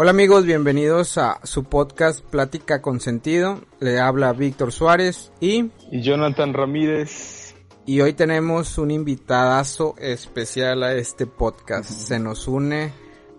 Hola amigos, bienvenidos a su podcast Plática con Sentido. Le habla Víctor Suárez y... Y Jonathan Ramírez. Y hoy tenemos un invitadazo especial a este podcast. Se nos une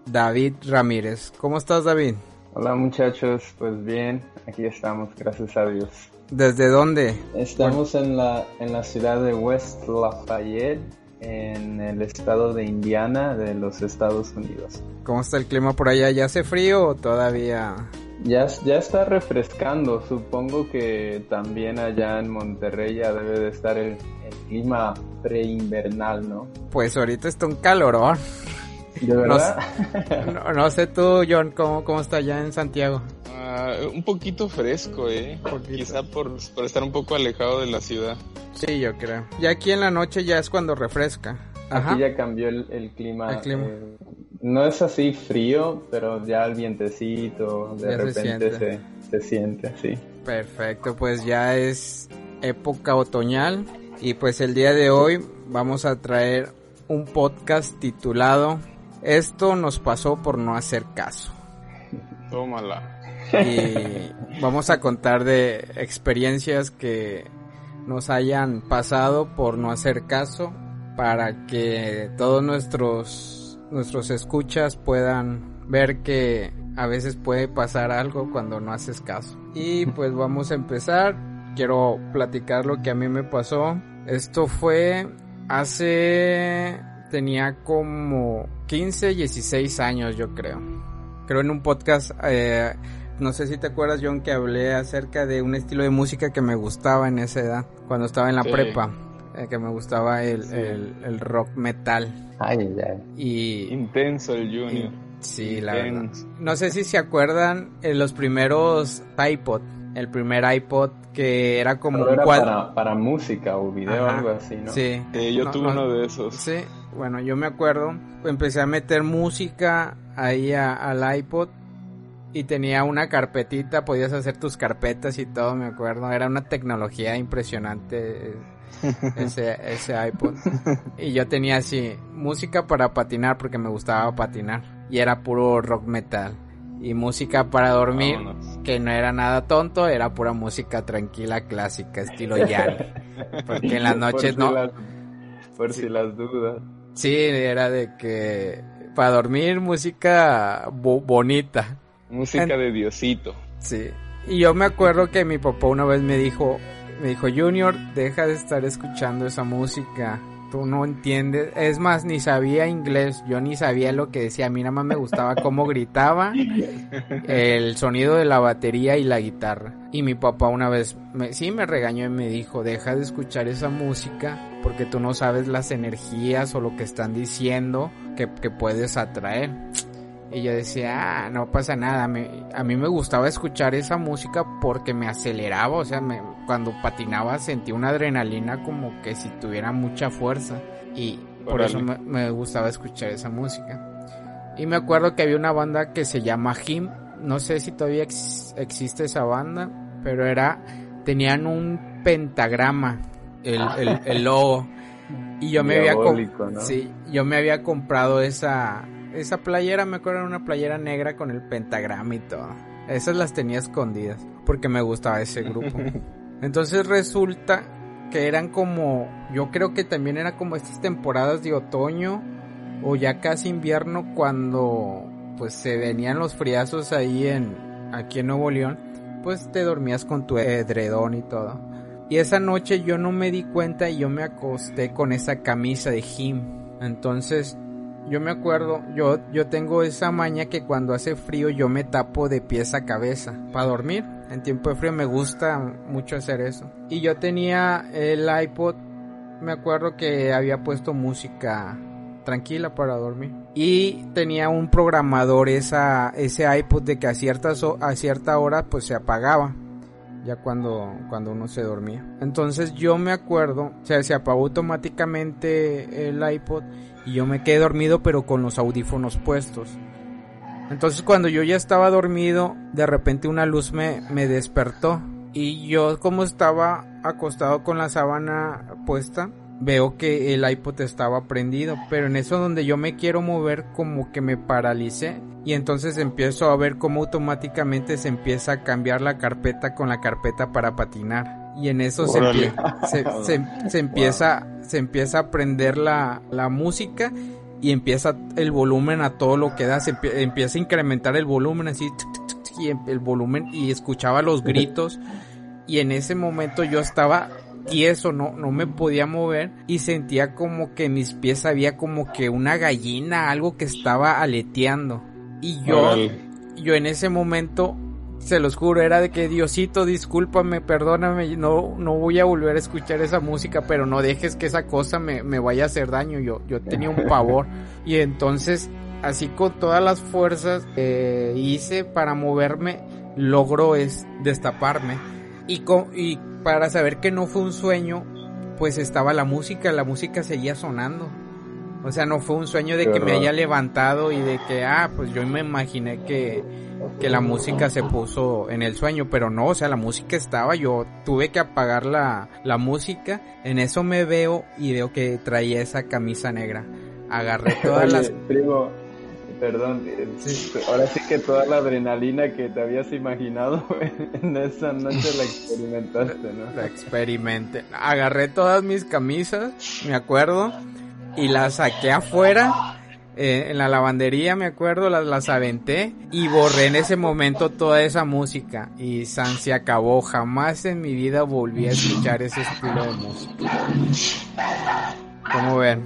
David Ramírez. ¿Cómo estás David? Hola muchachos, pues bien, aquí estamos, gracias a Dios. ¿Desde dónde? Estamos en la, en la ciudad de West Lafayette, en el estado de Indiana de los Estados Unidos. ¿Cómo está el clima por allá? ¿Ya hace frío o todavía? Ya, ya está refrescando, supongo que también allá en Monterrey ya debe de estar el, el clima preinvernal, ¿no? Pues ahorita está un calorón. ¿De verdad? No, no, sé tú, John, ¿cómo, cómo está allá en Santiago? Uh, un poquito fresco, ¿eh? Poquito. Quizá por, por estar un poco alejado de la ciudad. Sí, yo creo. Y aquí en la noche ya es cuando refresca. Ajá. Aquí ya cambió el, el clima. El clima. Eh, no es así frío, pero ya el vientecito de Ya se repente siente. se, se siente así. Perfecto, pues ya es época otoñal y pues el día de hoy vamos a traer un podcast titulado Esto nos pasó por no hacer caso. Tómala. Y vamos a contar de experiencias que nos hayan pasado por no hacer caso para que todos nuestros nuestros escuchas puedan ver que a veces puede pasar algo cuando no haces caso. Y pues vamos a empezar. Quiero platicar lo que a mí me pasó. Esto fue hace tenía como 15, 16 años yo creo. Creo en un podcast eh, no sé si te acuerdas, John, que hablé acerca de un estilo de música que me gustaba en esa edad, cuando estaba en la Sí. prepa, eh, que me gustaba el, el, el rock metal. Ay, ya. Y Intenso el Junior. sí, la verdad. No sé si se acuerdan eh, los primeros iPod, el primer iPod que era como Pero un era cuadro. para, para música o video Ajá. algo así, ¿no? Sí. Eh, yo No, tuve no, uno de esos. Sí, bueno, yo me acuerdo, empecé a meter música ahí a- al iPod y tenía una carpetita, podías hacer tus carpetas y todo, me acuerdo, era una tecnología impresionante ese, ese iPod. Y yo tenía así, música para patinar porque me gustaba patinar y era puro rock metal. Y música para dormir, Vámonos. que no era nada tonto, era pura música tranquila, clásica, estilo Yanni. Porque en las Por noches si no, las- por Sí. si las dudas. Sí, era de que para dormir música bo- bonita. Música En- de Diosito. Sí. Y yo me acuerdo que mi papá una vez me dijo, me dijo, Junior, deja de estar escuchando esa música. Tú no entiendes. Es más, ni sabía inglés. Yo ni sabía lo que decía. A mí nada más me gustaba cómo gritaba, el sonido de la batería y la guitarra. Y mi papá una vez, me, sí me regañó y me dijo, deja de escuchar esa música porque tú no sabes las energías o lo que están diciendo que, que puedes atraer. Y yo decía, ah, no pasa nada. Me- a mí me gustaba escuchar esa música porque me aceleraba. O sea, me- cuando patinaba sentía una adrenalina como que si tuviera mucha fuerza. Y por eso me, me gustaba escuchar esa música. Y me acuerdo que había una banda que se llama Him. No sé si todavía ex- existe esa banda. Pero era, tenían un pentagrama, el, el, el logo. Y yo me había sí, yo me había comprado esa esa playera, me acuerdo era una playera negra con el pentagrama y todo. Esas las tenía escondidas porque me gustaba ese grupo. Entonces resulta que eran como yo creo que también era como estas temporadas de otoño o ya casi invierno cuando pues se venían los friazos ahí en aquí en Nuevo León, pues te dormías con tu edredón y todo. Y esa noche yo no me di cuenta y yo me acosté con esa camisa de Jim. Entonces, yo me acuerdo, yo, yo tengo esa maña que cuando hace frío yo me tapo de pies a cabeza para dormir. En tiempo de frío me gusta mucho hacer eso. Y yo tenía el iPod, me acuerdo que había puesto música tranquila para dormir. Y tenía un programador esa, ese iPod de que a ciertas, a cierta hora pues se apagaba ya cuando, cuando uno se dormía. Entonces yo me acuerdo, o sea, se apagó automáticamente el iPod y yo me quedé dormido pero con los audífonos puestos. Entonces cuando yo ya estaba dormido, de repente una luz me, me despertó. Y yo como estaba acostado con la sábana puesta, veo que el iPod estaba prendido, pero en eso donde yo me quiero mover como que me paralicé. Y entonces empiezo a ver cómo automáticamente se empieza a cambiar la carpeta con la carpeta para patinar. Y en eso se, se, empieza se empieza a prender la, la música y empieza el volumen a todo lo que da, se empieza a incrementar el volumen así y el volumen y escuchaba los gritos y en ese momento yo estaba tieso, no, no me podía mover y sentía como que en mis pies había como que una gallina, algo que estaba aleteando. Y yo, yo en ese momento, se los juro, era de que Diosito, discúlpame, perdóname, no, no voy a volver a escuchar esa música, pero no dejes que esa cosa me, me vaya a hacer daño. Yo, yo tenía un pavor. Y entonces, así con todas las fuerzas que hice para moverme, logro es destaparme. Y, con, y para saber que no fue un sueño, pues estaba la música, la música seguía sonando. O sea, no fue un sueño de que me haya levantado y de que, ah, pues yo me imaginé que, que la música se puso en el sueño, pero no, o sea, la música estaba, yo tuve que apagar la, la música, en eso me veo y veo que traía esa camisa negra. Agarré todas las... Primo, perdón, eh, ahora sí que toda la adrenalina que te habías imaginado en esa noche la experimentaste, ¿no? La experimenté. Agarré todas mis camisas, me acuerdo, y las saqué afuera. Eh, en la lavandería, me acuerdo, las, las aventé y borré en ese momento toda esa música. Y San se acabó. Jamás en mi vida volví a escuchar ese estilo de música. ¿Cómo ven?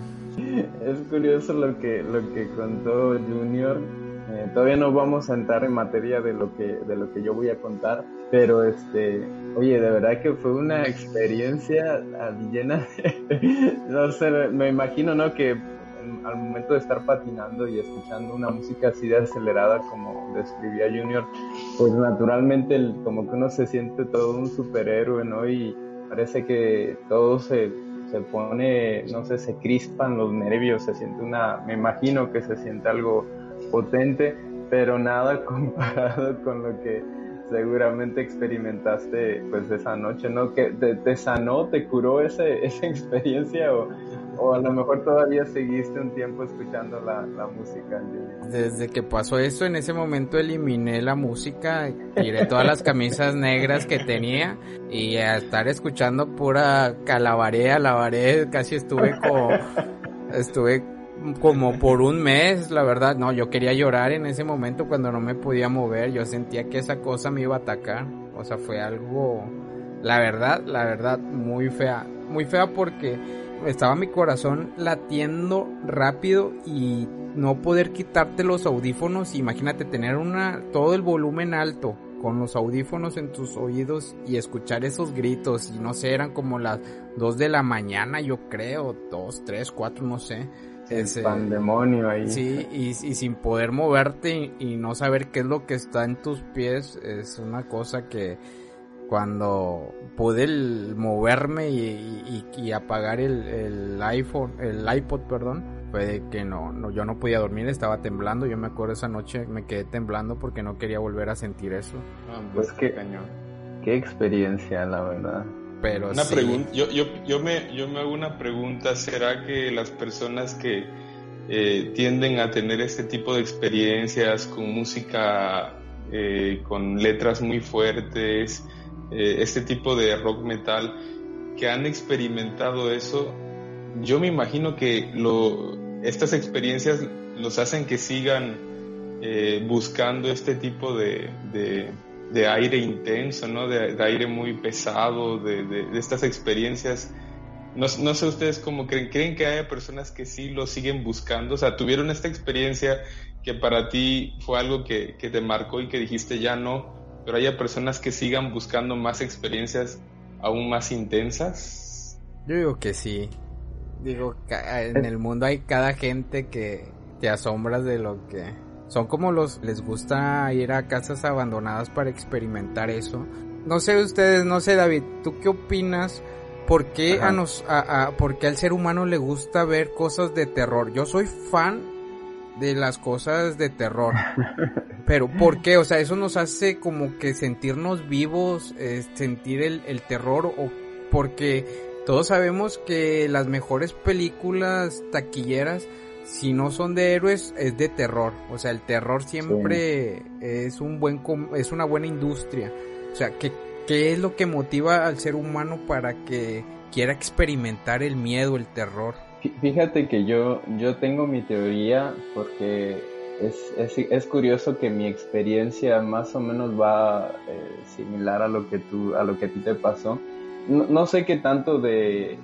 Es curioso lo que, lo que contó Junior. Eh, todavía no vamos a entrar en materia de lo que de lo que yo voy a contar, pero este, oye, de verdad que fue una experiencia llena, no sé, me imagino, ¿no? Que al momento de estar patinando y escuchando una música así de acelerada como describía Junior, pues naturalmente como que uno se siente todo un superhéroe, ¿no? Y parece que todo se, se pone, no sé, se crispan los nervios, se siente una, me imagino que se siente algo potente, pero nada comparado con lo que seguramente experimentaste pues esa noche, ¿no? Que te, sanó, te curó ese, esa experiencia o, o, a lo mejor todavía seguiste un tiempo escuchando la, la música. Desde que pasó eso, en ese momento eliminé la música, tiré todas las camisas negras que tenía y a estar escuchando pura calabarea, lavaré, casi estuve como, estuve como por un mes, la verdad, no, yo quería llorar en ese momento cuando no me podía mover, yo sentía que esa cosa me iba a atacar, o sea, fue algo, la verdad, la verdad, muy fea, muy fea porque estaba mi corazón latiendo rápido y no poder quitarte los audífonos, imagínate tener una, todo el volumen alto con los audífonos en tus oídos y escuchar esos gritos. Y no sé, eran como las dos de la mañana yo creo, dos, tres, cuatro, no sé. Ese, pandemonio ahí. Sí, y, sin poder moverte y, no saber qué es lo que está en tus pies es una cosa que cuando pude moverme y, apagar el, iPhone, el iPod, perdón, fue que no, no, yo no podía dormir, estaba temblando. Yo me acuerdo esa noche me quedé temblando porque no quería volver a sentir eso. Ah, pues, pues qué, qué experiencia, la verdad una pregunta, yo, yo, yo, me, yo me hago una pregunta, ¿será que las personas que eh, tienden a tener este tipo de experiencias con música, eh, con letras muy fuertes, eh, este tipo de rock metal, que han experimentado eso, yo me imagino que lo, estas experiencias los hacen que sigan buscando este tipo de de aire intenso, ¿no? De, aire muy pesado, de, estas experiencias. No, no, sé ustedes cómo creen, creen que hay personas que sí lo siguen buscando, o sea, tuvieron esta experiencia que para ti fue algo que, te marcó y que dijiste ya no, pero hay personas que sigan buscando más experiencias aún más intensas. Yo digo que sí. Digo, en el mundo hay cada gente que te asombras de lo que son como los les gusta ir a casas abandonadas para experimentar eso. No sé ustedes, no sé David, ¿tú qué opinas? ¿Por qué a nos a, por qué al ser humano le gusta ver cosas de terror? Yo soy fan de las cosas de terror. Pero ¿por qué? O sea, eso nos hace como que sentirnos vivos, eh, sentir el, el terror o porque todos sabemos que las mejores películas taquilleras si no son de héroes, es de terror. O sea, el terror siempre es un buen es una buena industria. O sea, ¿qué, ¿qué es lo que motiva al ser humano para que quiera experimentar el miedo, el terror? Fíjate que yo, yo tengo mi teoría porque es, es, es curioso que mi experiencia más o menos va eh, similar a lo que tú, a lo que a ti te pasó. No, no sé qué tanto de,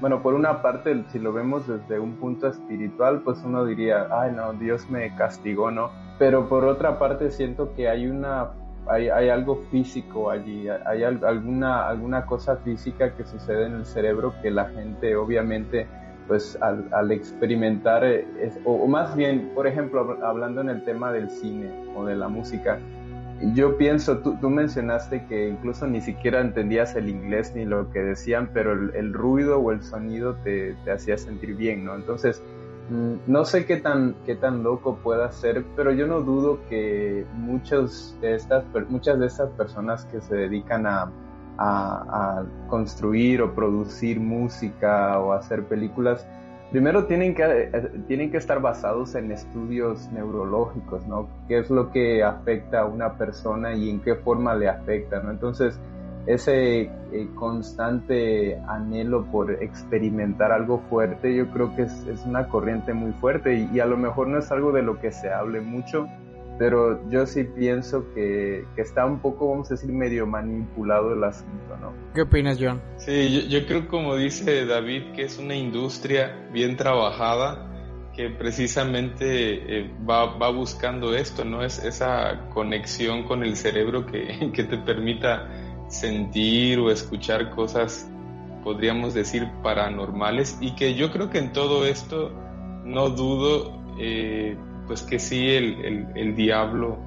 bueno, por una parte, si lo vemos desde un punto espiritual, pues uno diría, ay no, Dios me castigó, ¿no? Pero por otra parte siento que hay una, hay, hay algo físico allí, hay alguna, alguna cosa física que sucede en el cerebro que la gente obviamente pues al, experimentar, eh, o, más bien, por ejemplo, hablando en el tema del cine o de la música, yo pienso, tú, tú, mencionaste que incluso ni siquiera entendías el inglés ni lo que decían, pero el, el ruido o el sonido te, te, hacía sentir bien, ¿no? Entonces, mmm, no sé qué tan, qué tan loco pueda ser, pero yo no dudo que muchos de estas, muchas de estas personas que se dedican a, a, construir o producir música o hacer películas, primero tienen que, tienen que estar basados en estudios neurológicos, ¿no? ¿Qué es lo que afecta a una persona y en qué forma le afecta, ¿no? Entonces, ese eh, constante anhelo por experimentar algo fuerte, yo creo que es, es una corriente muy fuerte y, a lo mejor no es algo de lo que se hable mucho, pero yo sí pienso que, que, está un poco, vamos a decir, medio manipulado el asunto, ¿no? ¿Qué opinas, John? Sí, yo, yo, creo como dice David, que es una industria bien trabajada que precisamente eh, va, va, buscando esto, ¿no? Es esa conexión con el cerebro que, que te permita sentir o escuchar cosas, podríamos decir, paranormales y que yo creo que en todo esto no dudo eh, pues que sí el, el, el, diablo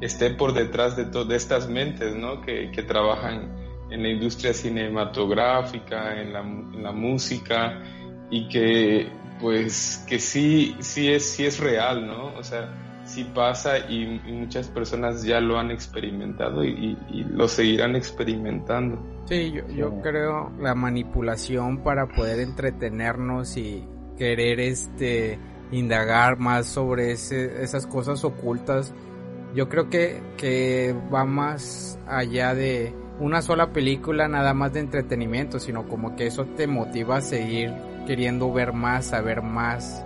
esté por detrás de, de estas mentes, ¿no? Que, que, trabajan en la industria cinematográfica, en la, en la, música y que pues que sí, sí es, sí es real, ¿no? O sea, sí pasa y, y muchas personas ya lo han experimentado y, y lo seguirán experimentando. Sí, yo, yo creo la manipulación para poder entretenernos y querer este indagar más sobre esas cosas ocultas. Yo creo que, que va más allá de una sola película nada más de entretenimiento, sino como que eso te motiva a seguir queriendo ver más, saber más,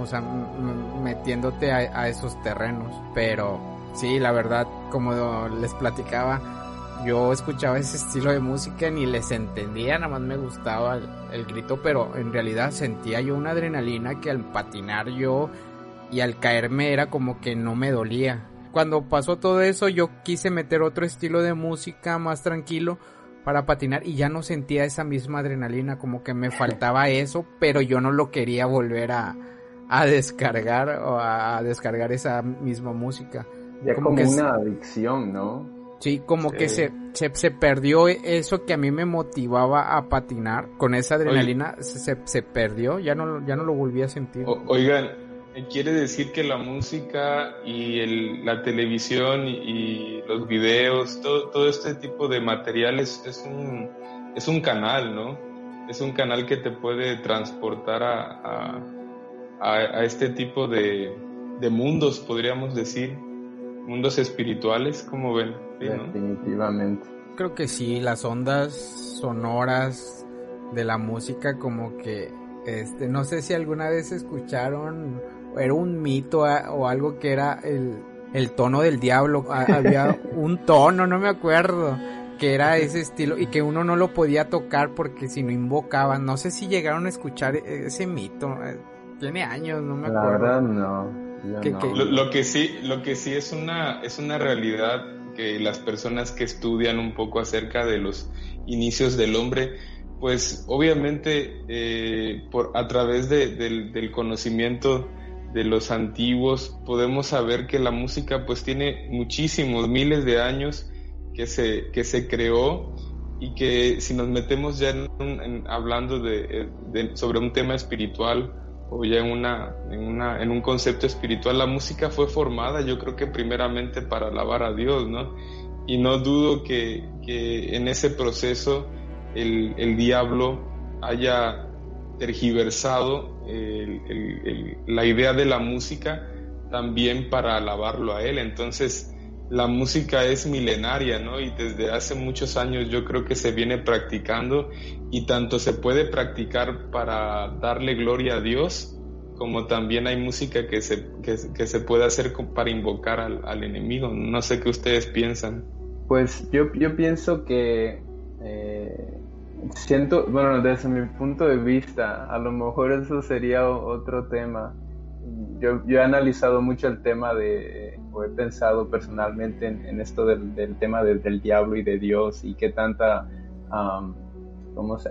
o sea, metiéndote a, a esos terrenos. Pero sí, la verdad, como les platicaba, yo escuchaba ese estilo de música ni les entendía, nada más me gustaba el, el, grito, pero en realidad sentía yo una adrenalina que al patinar yo y al caerme era como que no me dolía. Cuando pasó todo eso yo quise meter otro estilo de música más tranquilo para patinar y ya no sentía esa misma adrenalina, como que me faltaba eso, pero yo no lo quería volver a, a descargar o a descargar esa misma música. Ya como, como que una adicción, ¿no? Sí, como sí. que se, se, se, perdió eso que a mí me motivaba a patinar. Con esa adrenalina se, se, perdió, ya no, ya no lo volví a sentir. O, oigan, quiere decir que la música y el, la televisión y, y, los videos, todo, todo este tipo de materiales es un, es un canal, ¿no? Es un canal que te puede transportar a, a, a, a este tipo de, de mundos, podríamos decir mundos espirituales, como ven. ¿Sí, no? Definitivamente. Creo que sí, las ondas sonoras de la música como que, este, no sé si alguna vez escucharon, era un mito o algo que era el, el tono del diablo, había un tono, no me acuerdo, que era ese estilo y que uno no lo podía tocar porque si no invocaban, no sé si llegaron a escuchar ese mito, eh, tiene años, no me acuerdo. La verdad no. Que, no. Lo, lo, que sí, lo que sí es una, es una realidad que las personas que estudian un poco acerca de los inicios del hombre, pues obviamente eh, por, a través de, de, del conocimiento de los antiguos podemos saber que la música pues tiene muchísimos miles de años que se, que se creó y que si nos metemos ya en, hablando de, de, sobre un tema espiritual o ya en, una, en, una, en un concepto espiritual, la música fue formada yo creo que primeramente para alabar a Dios, ¿no? Y no dudo que, que en ese proceso el, el diablo haya tergiversado la idea de la música también para alabarlo a Él. Entonces, la música es milenaria, ¿no? Y desde hace muchos años yo creo que se viene practicando y tanto se puede practicar para darle gloria a Dios, como también hay música que se, que, se puede hacer para invocar al, enemigo. No sé qué ustedes piensan. Pues yo, yo pienso que eh, siento, bueno, desde mi punto de vista, a lo mejor eso sería otro tema. Yo, yo he analizado mucho el tema de, o he pensado personalmente en, esto del, tema del diablo y de Dios y qué tanta um,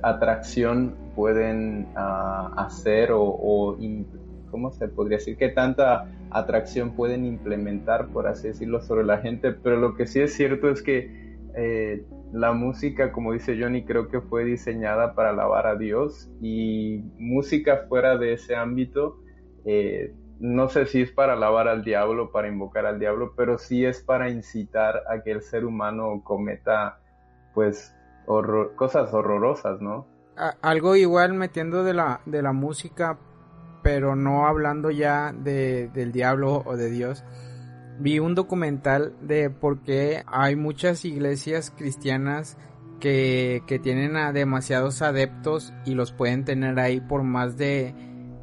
atracción pueden ah, hacer o, o, ¿cómo se podría decir? ¿Qué tanta atracción pueden implementar, por así decirlo, sobre la gente? Pero lo que sí es cierto es que eh, la música, como dice Johnny, creo que fue diseñada para alabar a Dios y música fuera de ese ámbito, eh, no sé si es para alabar al diablo, para invocar al diablo, pero sí es para incitar a que el ser humano cometa, pues, cosas horrorosas, ¿no? algo igual metiendo de la, de la música pero no hablando ya de, del diablo o de Dios. Vi un documental de por qué hay muchas iglesias cristianas que, que tienen a demasiados adeptos y los pueden tener ahí por más de,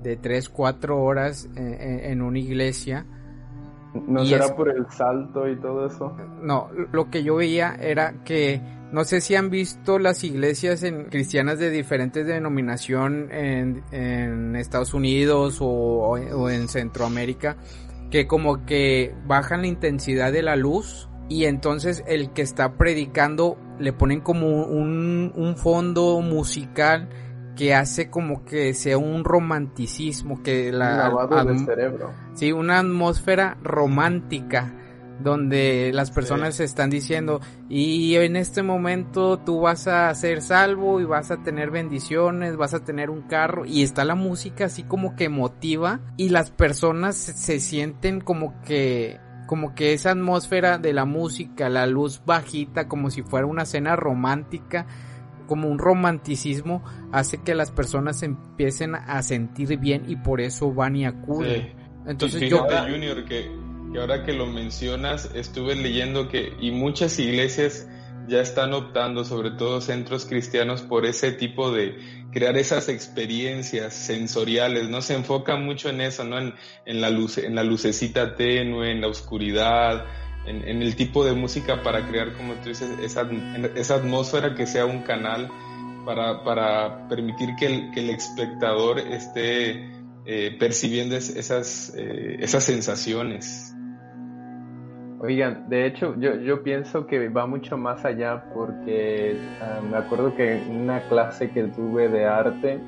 de 3, 4 horas en, una iglesia. ¿No será por el salto y todo eso? No, lo que yo veía era que no sé si han visto las iglesias en, cristianas de diferentes denominación en, en Estados Unidos o, en Centroamérica, que como que bajan la intensidad de la luz y entonces el que está predicando le ponen como un, un fondo musical que hace como que sea un romanticismo, que la... cerebro. Sí, una atmósfera romántica donde las personas están diciendo y en este momento tú vas a ser salvo y vas a tener bendiciones, vas a tener un carro y está la música así como que motiva y las personas se, sienten como que como que esa atmósfera de la música, la luz bajita como si fuera una cena romántica, como un romanticismo hace que las personas empiecen a sentir bien y por eso van y acuden. Entonces yo Junior que que ahora que lo mencionas, estuve leyendo que y muchas iglesias ya están optando, sobre todo centros cristianos, por ese tipo de crear esas experiencias sensoriales, ¿no? Se enfoca mucho en eso, ¿no? En, en la luz, en la lucecita tenue, en la oscuridad, en, el tipo de música para crear, como tú dices, esa, esa atmósfera que sea un canal para, para permitir que el, que el espectador esté eh, percibiendo esas, eh, esas sensaciones. Oigan, de hecho, yo, yo pienso que va mucho más allá porque ah, me acuerdo que en una clase que tuve de arte,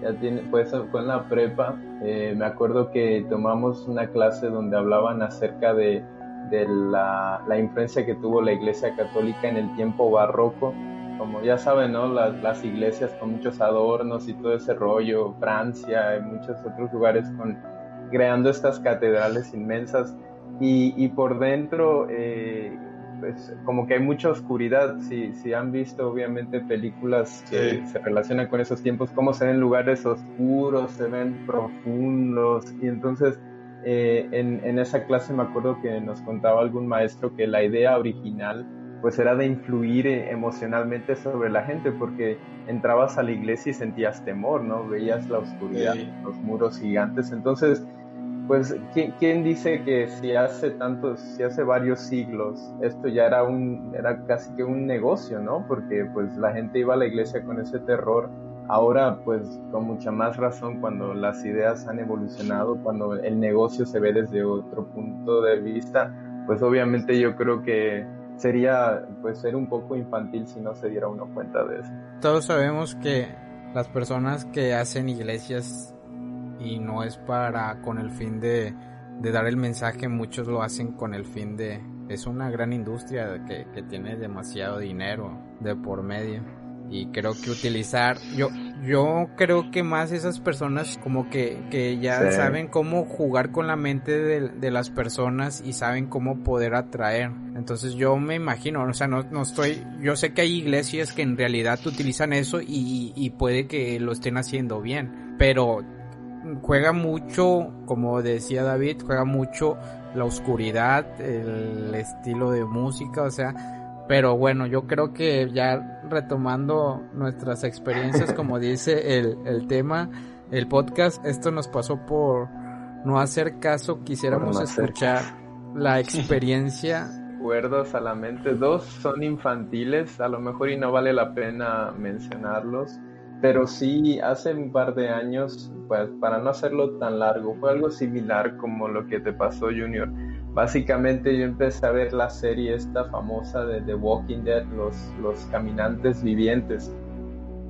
ya tiene, pues fue en la prepa, eh, me acuerdo que tomamos una clase donde hablaban acerca de, de la, la, influencia que tuvo la Iglesia Católica en el tiempo barroco. Como ya saben, ¿no? Las, las iglesias con muchos adornos y todo ese rollo, Francia y muchos otros lugares con, creando estas catedrales inmensas y, por dentro, eh, pues como que hay mucha oscuridad. Si, si han visto, obviamente, películas que se relacionan con esos tiempos, cómo se ven lugares oscuros, se ven profundos. Y entonces, eh, en, en esa clase me acuerdo que nos contaba algún maestro que la idea original pues era de influir eh, emocionalmente sobre la gente porque entrabas a la iglesia y sentías temor, ¿no? Veías la oscuridad, los muros gigantes. Entonces, pues ¿quién, dice que si hace tantos, si hace varios siglos, esto ya era un, era casi que un negocio, ¿no? Porque pues la gente iba a la iglesia con ese terror. Ahora, pues con mucha más razón, cuando las ideas han evolucionado, cuando el negocio se ve desde otro punto de vista, pues obviamente yo creo que sería pues ser un poco infantil si no se diera uno cuenta de eso. Todos sabemos que las personas que hacen iglesias y no es para con el fin de, de dar el mensaje, muchos lo hacen con el fin de... Es una gran industria que, que tiene demasiado dinero de por medio y creo que utilizar yo yo creo que más esas personas como que, que ya saben cómo jugar con la mente de, de, las personas y saben cómo poder atraer. Entonces yo me imagino o sea no, no estoy yo sé que hay iglesias que en realidad utilizan eso y, y puede que lo estén haciendo bien pero juega mucho, como decía David, juega mucho la oscuridad, el estilo de música, o sea, pero bueno, yo creo que ya retomando nuestras experiencias, como dice el, el tema, el podcast, esto nos pasó por no hacer caso, quisiéramos escuchar la experiencia. Recuerdos a la mente, dos son infantiles, a lo mejor y no vale la pena mencionarlos, pero sí hace un par de años, pues para no hacerlo tan largo, fue algo similar como lo que te pasó Junior. Básicamente yo empecé a ver la serie esta famosa de The Walking Dead, los, los caminantes vivientes.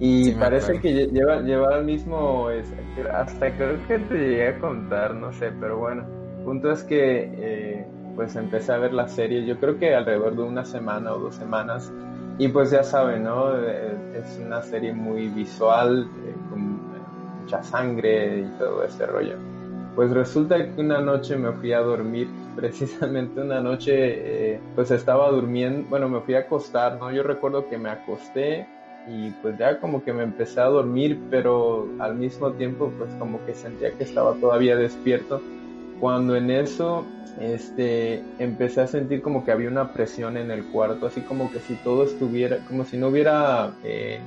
Y parece que lleva, lleva el mismo, hasta creo que te llegué a contar, no sé, pero bueno, punto es que eh, pues empecé a ver la serie, yo creo que alrededor de una semana o dos semanas, y pues ya saben, ¿no? Eh, es una serie muy visual, eh, con mucha sangre y todo ese rollo. Pues resulta que una noche me fui a dormir, precisamente una noche, pues estaba durmiendo, bueno, me fui a acostar, ¿no? Yo recuerdo que me acosté y pues ya como que me empecé a dormir, pero al mismo tiempo pues como que sentía que estaba todavía despierto. Cuando en eso este empecé a sentir como que había una presión en el cuarto, así como que si todo estuviera, como si no hubiera, eh,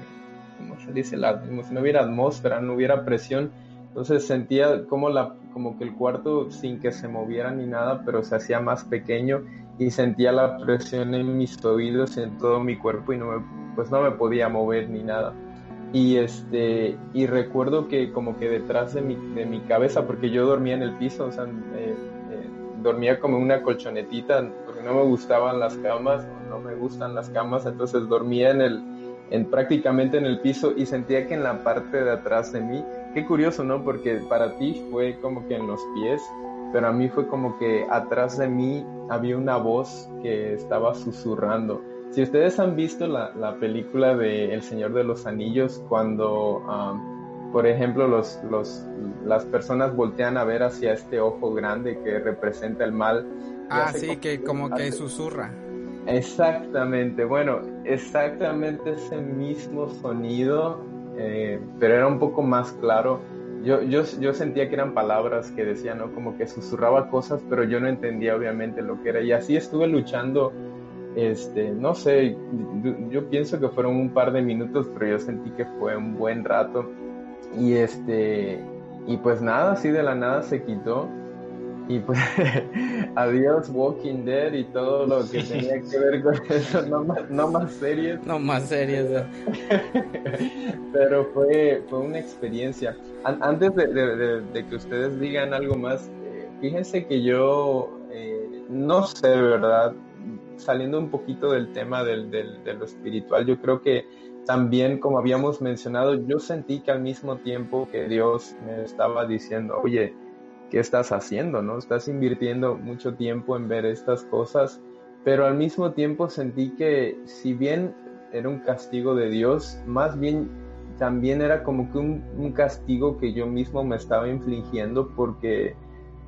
¿cómo se dice? La, como si no hubiera atmósfera, no hubiera presión. Entonces sentía como, la, como que el cuarto sin que se moviera ni nada, pero se hacía más pequeño y sentía la presión en mis oídos, en todo mi cuerpo y no me pues no me podía mover ni nada. Y este, y recuerdo que como que detrás de mi, de mi cabeza, porque yo dormía en el piso, o sea, eh, eh, dormía como una colchonetita, porque no me gustaban las camas, no me gustan las camas, entonces dormía en el, en prácticamente en el piso y sentía que en la parte de atrás de mí, qué curioso, ¿no? Porque para ti fue como que en los pies, pero a mí fue como que atrás de mí había una voz que estaba susurrando. Si ustedes han visto la, la película de El Señor de los Anillos, cuando, por ejemplo, los, los, las personas voltean a ver hacia este ojo grande que representa el mal. Ah, sí, que como que susurra. Exactamente, bueno, exactamente ese mismo sonido, eh, pero era un poco más claro. Yo, yo, yo, sentía que eran palabras que decían, ¿no? Como que susurraba cosas, pero yo no entendía obviamente lo que era. Y así estuve luchando este, no sé, yo, pienso que fueron un par de minutos, pero yo sentí que fue un buen rato. Y este, y pues nada, así de la nada se quitó. Y pues adiós Walking Dead y todo lo que tenía que ver con eso, no más, no más series. No más series. pero fue, fue una experiencia. antes de, que ustedes digan algo más, eh, fíjense que yo, eh, no sé, ¿verdad? saliendo un poquito del tema del, de lo espiritual, yo creo que también, como habíamos mencionado, yo sentí que al mismo tiempo que Dios me estaba diciendo, oye, ¿qué estás haciendo? ¿No? Estás invirtiendo mucho tiempo en ver estas cosas, pero al mismo tiempo sentí que si bien era un castigo de Dios, más bien también era como que un, un castigo que yo mismo me estaba infligiendo porque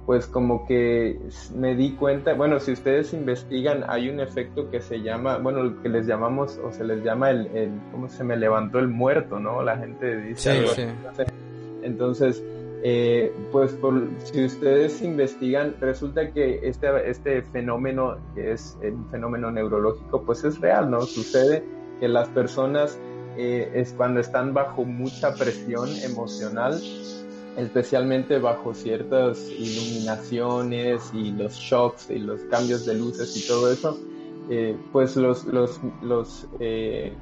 pues como que me di cuenta, bueno, si ustedes investigan, hay un efecto que se llama, bueno, que les llamamos, o se les llama el, el ¿cómo se me levantó el muerto, no? La gente dice sí, sí. Entonces, eh, pues por, si ustedes investigan, resulta que este, este fenómeno, que es un fenómeno neurológico, pues es real, ¿no? Sucede que las personas eh, es cuando están bajo mucha presión emocional, especialmente bajo ciertas iluminaciones y los shocks y los cambios de luces y todo eso, eh, pues los, los, los,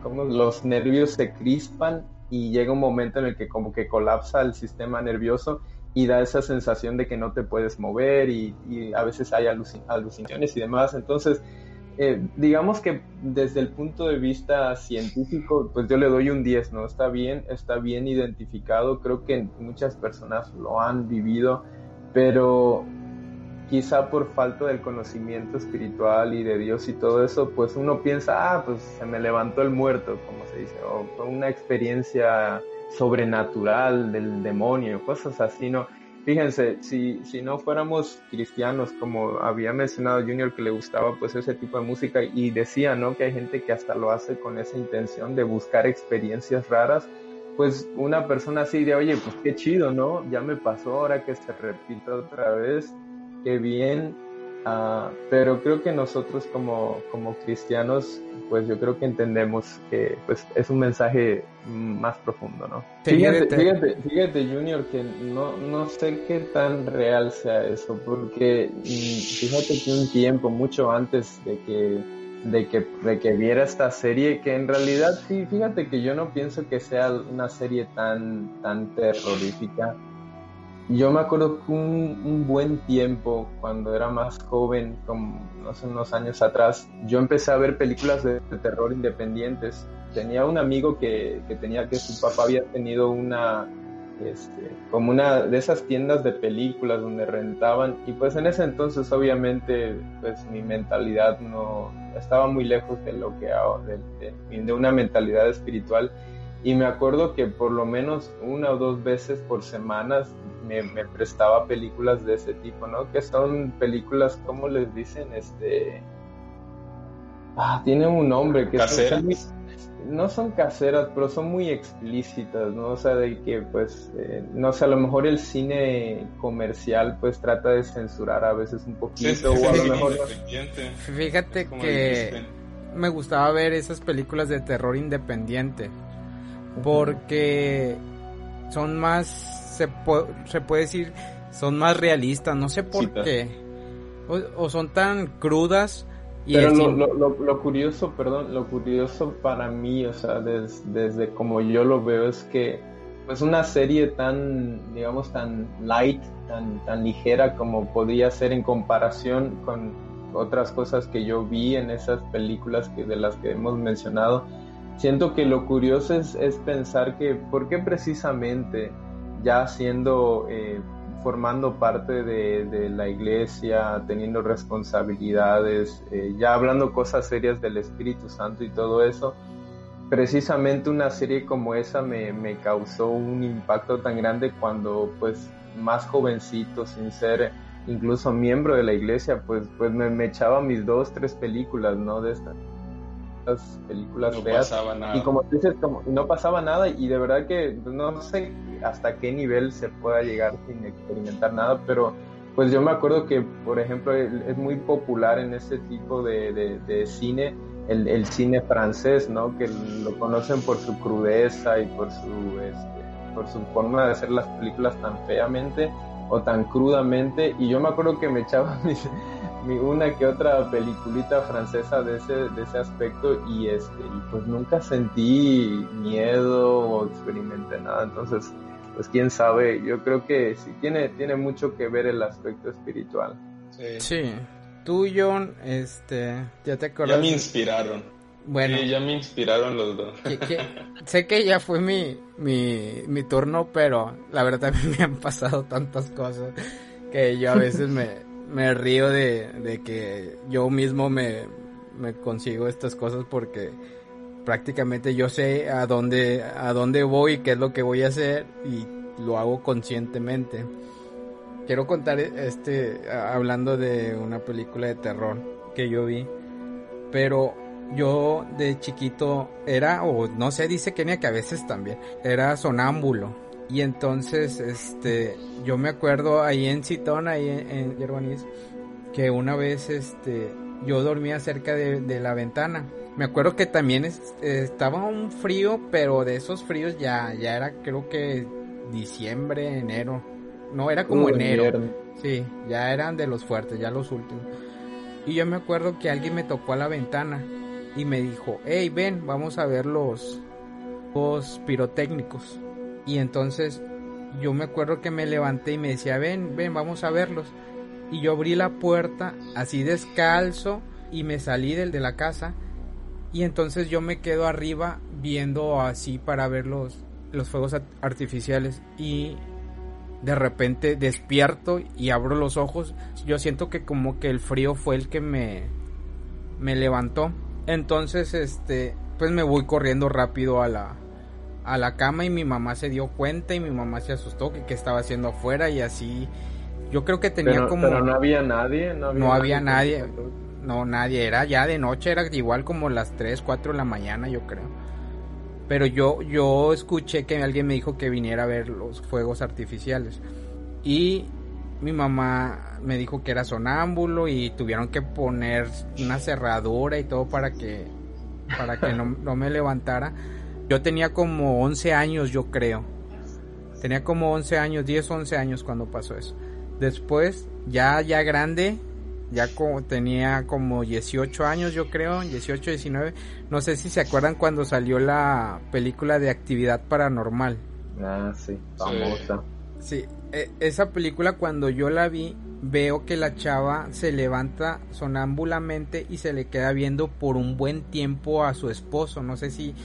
los nervios se crispan y llega un momento en el que como que colapsa el sistema nervioso y da esa sensación de que no te puedes mover y, y a veces hay alucinaciones y demás. Entonces, eh, digamos que desde el punto de vista científico, pues yo le doy un 10, ¿no? Está bien, está bien identificado, creo que muchas personas lo han vivido, pero quizá por falta del conocimiento espiritual y de Dios y todo eso, pues uno piensa, ah, pues se me levantó el muerto, como se dice, o fue una experiencia sobrenatural del demonio, cosas así, ¿no? Fíjense, si, si no fuéramos cristianos, como había mencionado Junior que le gustaba pues ese tipo de música y decía, ¿no? Que hay gente que hasta lo hace con esa intención de buscar experiencias raras, pues una persona así diría, oye, pues qué chido, ¿no? Ya me pasó, ahora que se repita otra vez, qué bien. Ah, pero creo que nosotros como, como cristianos, pues yo creo que entendemos que pues es un mensaje más profundo, ¿no? Fíjate, fíjate, fíjate, Junior, que no, no sé qué tan real sea eso, porque mm, fíjate que un tiempo, mucho antes de que de que, de que viera esta serie, que en realidad sí, fíjate que yo no pienso que sea una serie tan, tan terrorífica. Yo me acuerdo que un, un buen tiempo, cuando era más joven, como no sé, unos años atrás, yo empecé a ver películas de, terror independientes. Tenía un amigo que, que tenía que su papá había tenido una, este, como una de esas tiendas de películas donde rentaban y pues en ese entonces obviamente pues mi mentalidad no estaba muy lejos de lo que de, de, una mentalidad espiritual y me acuerdo que por lo menos una o dos veces por semanas me, prestaba películas de ese tipo, ¿no? Que son películas, ¿cómo les dicen? Este... Ah, tiene un nombre que no son caseras, pero son muy explícitas, ¿no? O sea, de que, pues, eh, no sé, a lo mejor el cine comercial, pues, trata de censurar a veces un poquito, o a lo mejor... Fíjate que me gustaba ver esas películas de terror independiente, porque son más, se, se puede decir, son más realistas, no sé por qué, o son tan crudas, pero lo, lo, lo, curioso, perdón, lo curioso para mí, o sea, desde como yo lo veo es que pues una serie tan, digamos, tan light, tan, tan ligera como podría ser en comparación con otras cosas que yo vi en esas películas que, de las que hemos mencionado, siento que lo curioso es, es pensar que, ¿por qué precisamente ya siendo eh, formando parte de, la iglesia, teniendo responsabilidades, eh, ya hablando cosas serias del Espíritu Santo y todo eso, precisamente una serie como esa me, causó un impacto tan grande cuando pues más jovencito, sin ser incluso miembro de la iglesia, pues, pues me, echaba mis dos, tres películas, ¿no? De estas películas no Y como dices, como, no pasaba nada y de verdad que pues, no sé hasta qué nivel se pueda llegar sin experimentar nada, pero pues yo me acuerdo que, por ejemplo, es muy popular en este tipo de, de, cine el, el, cine francés, ¿no? Que lo conocen por su crudeza y por su, este, por su forma de hacer las películas tan feamente o tan crudamente. Y yo me acuerdo que me echaba mis, una que otra peliculita francesa de ese, de ese aspecto y este y pues nunca sentí miedo o experimenté nada. Entonces pues quién sabe yo creo que sí tiene tiene mucho que ver el aspecto espiritual. Sí, tú John este ya te acuerdas ya me inspiraron. Bueno. Ya me inspiraron los dos. Sé que ya fue mi, mi mi turno pero la verdad me han pasado tantas cosas que yo a veces me me río de, que yo mismo me, consigo estas cosas porque prácticamente yo sé a dónde, a dónde voy y qué es lo que voy a hacer y lo hago conscientemente. Quiero contar este, hablando de una película de terror que yo vi, pero yo de chiquito era, o no sé, dice Kenia que a veces también, era sonámbulo y entonces, este, yo me acuerdo ahí en Citón, ahí en, en que una vez, este, yo dormía cerca de, la ventana. Me acuerdo que también estaba un frío, pero de esos fríos ya, ya era creo que diciembre, enero. No, era como enero. Sí, ya eran de los fuertes, ya los últimos. Y yo me acuerdo que alguien me tocó a la ventana y me dijo, hey, ven, vamos a ver los, los pirotécnicos. Y entonces yo me acuerdo que me levanté y me decía, ven, ven, vamos a verlos. Y yo abrí la puerta así descalzo y me salí del de la casa. Y entonces yo me quedo arriba viendo así para ver los, los fuegos artificiales. Y de repente despierto y abro los ojos. Yo siento que como que el frío fue el que me, me levantó. Entonces, este, pues me voy corriendo rápido a la, a la cama y mi mamá se dio cuenta y mi mamá se asustó que qué estaba haciendo afuera y así yo creo que tenía como pero no había nadie no había, nadie, no nadie era ya de noche era igual como las 3, 4 de la mañana yo creo Pero yo, yo escuché que alguien me dijo que viniera a ver los fuegos artificiales. Y mi mamá me dijo que era sonámbulo y tuvieron que poner una cerradura y todo para que, para que no, no me levantara. Yo tenía como 11 años, yo creo. Tenía como 11 años, 10, 11 años cuando pasó eso. Después, ya, ya grande, ya como tenía como 18 años yo creo, 18, 19, no sé si se acuerdan cuando salió la película de actividad paranormal. Ah, sí, famosa. Sí, e, esa película cuando yo la vi, veo que la chava se levanta sonámbulamente y se le queda viendo por un buen tiempo a su esposo, no sé si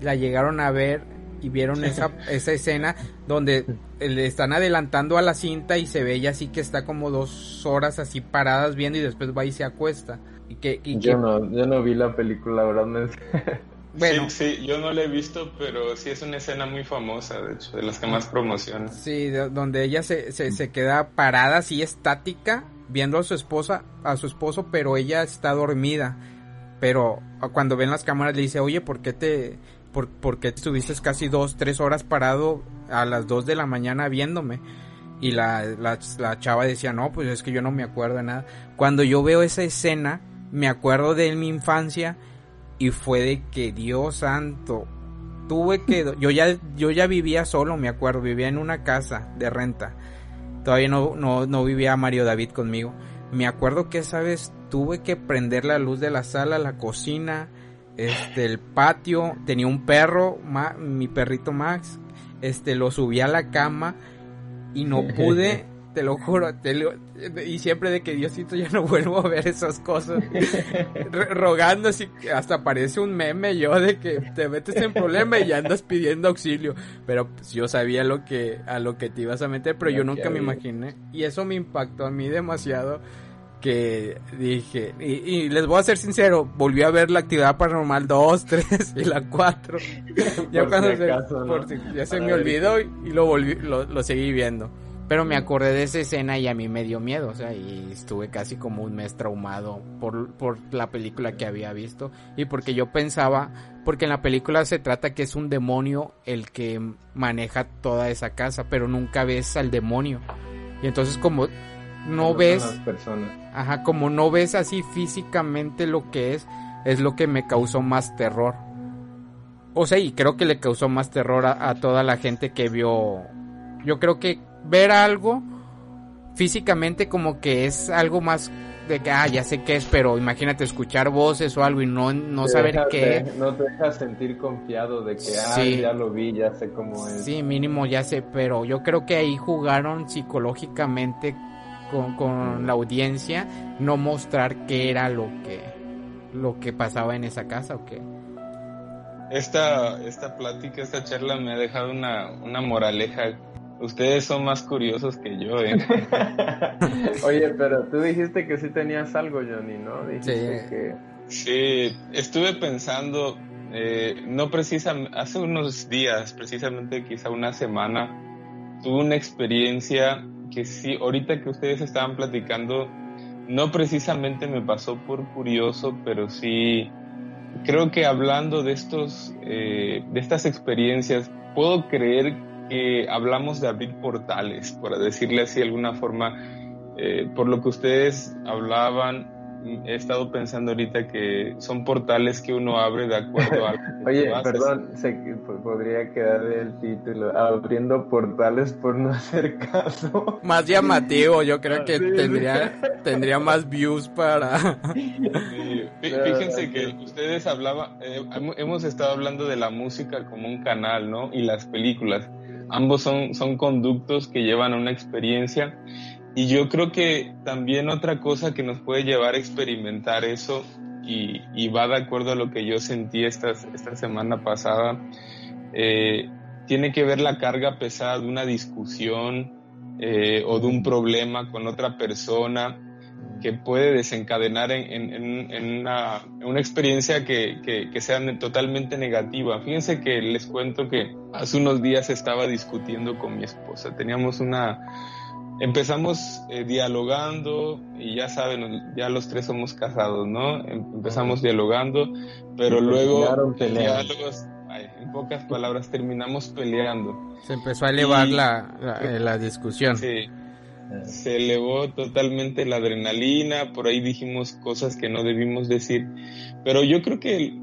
la llegaron a ver y vieron esa, esa escena donde le están adelantando a la cinta y se ve ella así que está como dos horas así paradas viendo y después va y se acuesta. Y que, yo, no, yo no vi la película, ¿verdad? Bueno, sí, sí, yo no la he visto, pero sí es una escena muy famosa, de hecho, de las que más promocionan. Sí, donde ella se, se, se queda parada así estática, viendo a su esposa, a su esposo, pero ella está dormida. Pero cuando ven las cámaras le dice, oye, ¿por qué te, por, porque estuviste casi dos, tres horas parado a las dos de la mañana viéndome. Y la, la, chava decía, no, pues es que yo no me acuerdo de nada. Cuando yo veo esa escena, me acuerdo de mi infancia y fue de que Dios santo, tuve que, yo ya, yo ya vivía solo, me acuerdo, vivía en una casa de renta. Todavía no, no, no vivía Mario David conmigo. Me acuerdo que esa vez tuve que prender la luz de la sala, la cocina, este, el patio, tenía un perro, mi perrito Max, este, lo subí a la cama y no pude, te lo juro, y siempre de que Diosito ya no vuelvo a ver esas cosas, rogando así, hasta parece un meme yo de que te metes en problema y ya andas pidiendo auxilio, pero pues, yo sabía lo que, a lo que te ibas a meter, pero yo nunca me imaginé, y eso me impactó a mí demasiado, que dije, y, les voy a ser sincero, volví a ver la actividad paranormal 2, 3 y la 4. ya cuando se, ya se me olvidó y, lo volví, lo, seguí viendo. Pero me acordé de esa escena y a mí me dio miedo, o sea, y estuve casi como un mes traumado por, por la película que había visto y porque yo pensaba, porque en la película se trata que es un demonio el que maneja toda esa casa, pero nunca ves al demonio. Y entonces como no ves personas. Ajá, como no ves así físicamente lo que es, es lo que me causó más terror. O sea, y creo que le causó más terror a, toda la gente que vio. Yo creo que ver algo físicamente como que es algo más de que, ah, ya sé qué es, pero imagínate escuchar voces o algo y no, no saber qué. no te dejas sentir confiado de que, ah, ya lo vi, ya sé cómo es. Sí, mínimo ya sé, pero yo creo que ahí jugaron psicológicamente con, la audiencia, no mostrar qué era lo que, lo que pasaba en esa casa o qué. Esta, esta plática, esta charla me ha dejado una, una moraleja. Ustedes son más curiosos que yo, ¿eh? Oye, pero tú dijiste que sí tenías algo, Johnny, ¿no? Dijiste sí. que... Sí, estuve pensando, eh, no precisamente, hace unos días, precisamente quizá una semana, tuve una experiencia que sí, ahorita que ustedes estaban platicando, no precisamente me pasó por curioso, pero sí creo que hablando de estos, eh, de estas experiencias, puedo creer que hablamos de abrir portales, por decirle así de alguna forma, eh, por lo que ustedes hablaban, he estado pensando ahorita que son portales que uno abre de acuerdo a... Oye, perdón, se, podría quedar el título, abriendo portales por no hacer caso. Más llamativo, yo creo que tendría, tendría más views para... Fíjense que ustedes hablaban, eh, hemos estado hablando de la música como un canal, ¿no? Y las películas. Ambos son, son conductos que llevan a una experiencia y yo creo que también otra cosa que nos puede llevar a experimentar eso y, va de acuerdo a lo que yo sentí esta, esta semana pasada, eh, tiene que ver la carga pesada de una discusión eh, o de un problema con otra persona que puede desencadenar en, una, experiencia que, que, que, sea totalmente negativa. Fíjense que les cuento que hace unos días estaba discutiendo con mi esposa. Teníamos una, empezamos eh, dialogando y ya saben, ya los tres somos casados, ¿no? Em, empezamos dialogando, pero luego diálogos, en pocas palabras, terminamos peleando. Se empezó a elevar la, eh, la, discusión. Sí, se elevó totalmente la adrenalina, por ahí dijimos cosas que no debimos decir, pero yo creo que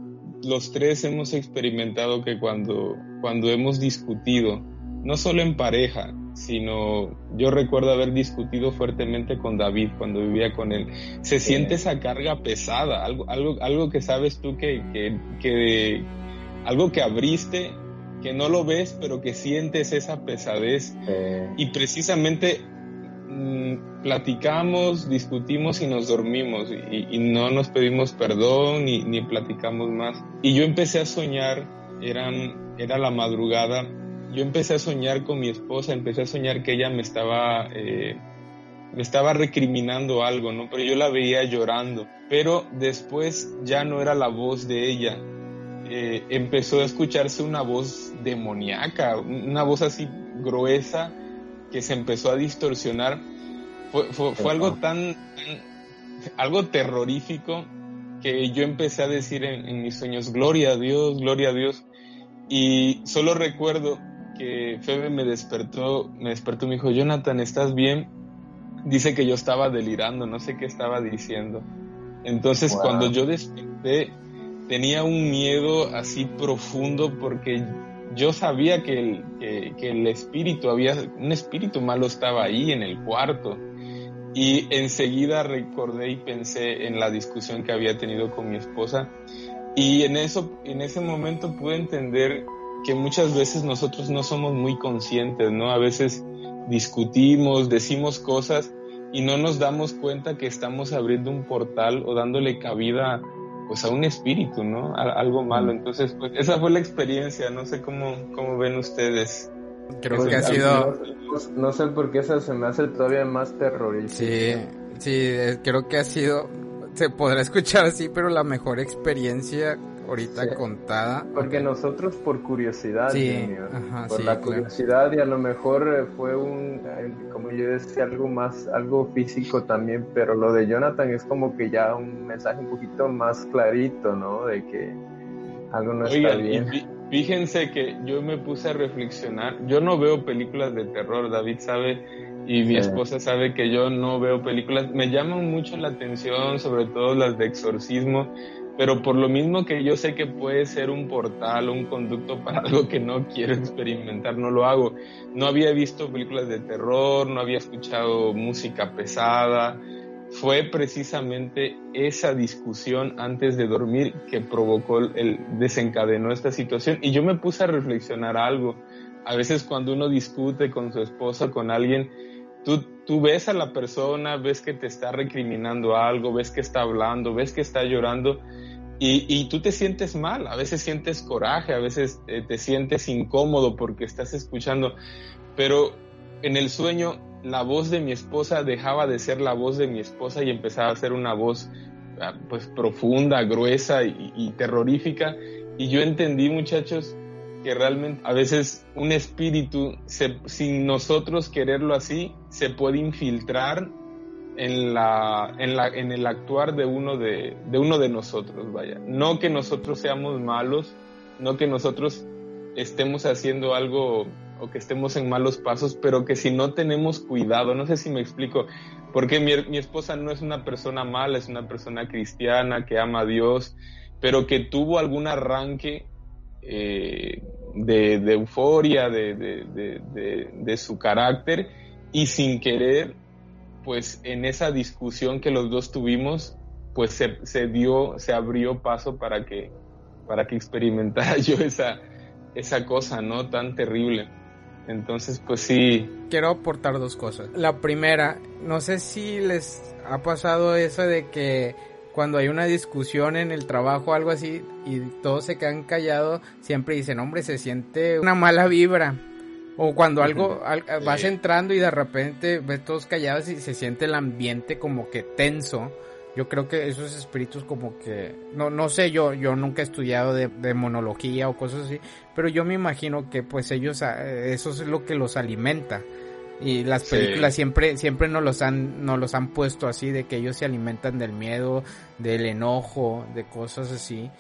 los tres hemos experimentado que cuando, cuando hemos discutido, no solo en pareja, sino yo recuerdo haber discutido fuertemente con David cuando vivía con él. Se siente esa carga pesada, algo, algo, algo que sabes tú que, que, que, algo que abriste, que no lo ves, pero que sientes esa pesadez. Y precisamente mm, platicamos, discutimos y nos dormimos y, no nos pedimos perdón ni, ni, platicamos más. Y yo empecé a soñar, eran, era la madrugada yo empecé a soñar con mi esposa, empecé a soñar que ella me estaba, eh, me estaba recriminando algo, ¿no? Pero yo la veía llorando. Pero después ya no era la voz de ella. Eh, empezó a escucharse una voz demoníaca, una voz así gruesa que se empezó a distorsionar. Fue, fue, algo tan, algo terrorífico que yo empecé a decir en, en mis sueños, gloria a Dios, gloria a Dios. Y solo recuerdo que Febe me despertó, me despertó me dijo, Jonathan, ¿estás bien? Dice que yo estaba delirando, no sé qué estaba diciendo. Entonces cuando yo desperté, tenía un miedo así profundo porque yo sabía que el, que, el espíritu había, un espíritu malo estaba ahí en el cuarto. Y enseguida recordé y pensé en la discusión que había tenido con mi esposa. Y en eso, en ese momento pude entender que muchas veces nosotros no somos muy conscientes, ¿no? A veces discutimos, decimos cosas y no nos damos cuenta que estamos abriendo un portal o dándole cabida pues a un espíritu, ¿no? A, algo malo. Entonces, pues esa fue la experiencia, no sé cómo, cómo ven ustedes. Creo que ha sido... No, sé por qué esa se me hace todavía más terrorífica. Sí, sí, eh, creo que ha sido, se podrá escuchar así, pero la mejor experiencia ahorita contada. Porque nosotros por curiosidad, por la curiosidad y a lo mejor eh, fue un, eh, como yo decía, algo más, algo físico también, pero lo de Jonathan es como que ya un mensaje un poquito más clarito, ¿no? De que algo no está bien. fíjense que yo me puse a reflexionar, yo no veo películas de terror, David sabe y mi esposa sabe que yo no veo películas, me llaman mucho la atención, sobre todo las de exorcismo, pero por lo mismo que yo sé que puede ser un portal un conducto para algo que no quiero experimentar, no lo hago. No había visto películas de terror, no había escuchado música pesada. Fue precisamente esa discusión antes de dormir que provocó el desencadenó esta situación y yo me puse a reflexionar algo. A veces cuando uno discute con su esposa, con alguien, tú, ves a la persona, ves que te está recriminando algo, ves que está hablando, ves que está llorando y, y, tú te sientes mal, a veces sientes coraje, a veces eh, te sientes incómodo porque estás escuchando, pero en el sueño la voz de mi esposa dejaba de ser la voz de mi esposa y empezaba a ser una voz ah, pues profunda, gruesa y, terrorífica. Y yo entendí, muchachos, que realmente a veces un espíritu, sin nosotros quererlo así, se puede infiltrar en, la, en, la, en el actuar de uno de, de uno de nosotros, vaya. No que nosotros seamos malos, no que nosotros estemos haciendo algo o que estemos en malos pasos, pero que si no tenemos cuidado, no sé si me explico, porque mi, mi, esposa no es una persona mala, es una persona cristiana que ama a Dios, pero que tuvo algún arranque eh, de, euforia de, de, de, su carácter y sin querer pues en esa discusión que los dos tuvimos, pues se, se, dio, se abrió paso para que, para que experimentara yo esa, esa cosa, ¿no? Tan terrible. Entonces, pues sí. Quiero aportar dos cosas. La primera, no sé si les ha pasado eso de que cuando hay una discusión en el trabajo o algo así y todos se quedan callados, siempre dicen, hombre, se siente una mala vibra. O cuando algo vas entrando y de repente ves todos callados y se siente el ambiente como que tenso. Yo creo que esos espíritus como que no no sé yo yo nunca he estudiado de, de monología o cosas así, pero yo me imagino que pues ellos ah, eso es lo que los alimenta. Y las películas siempre siempre nos los han nos los han puesto así de que ellos se alimentan del miedo, del enojo, de cosas así.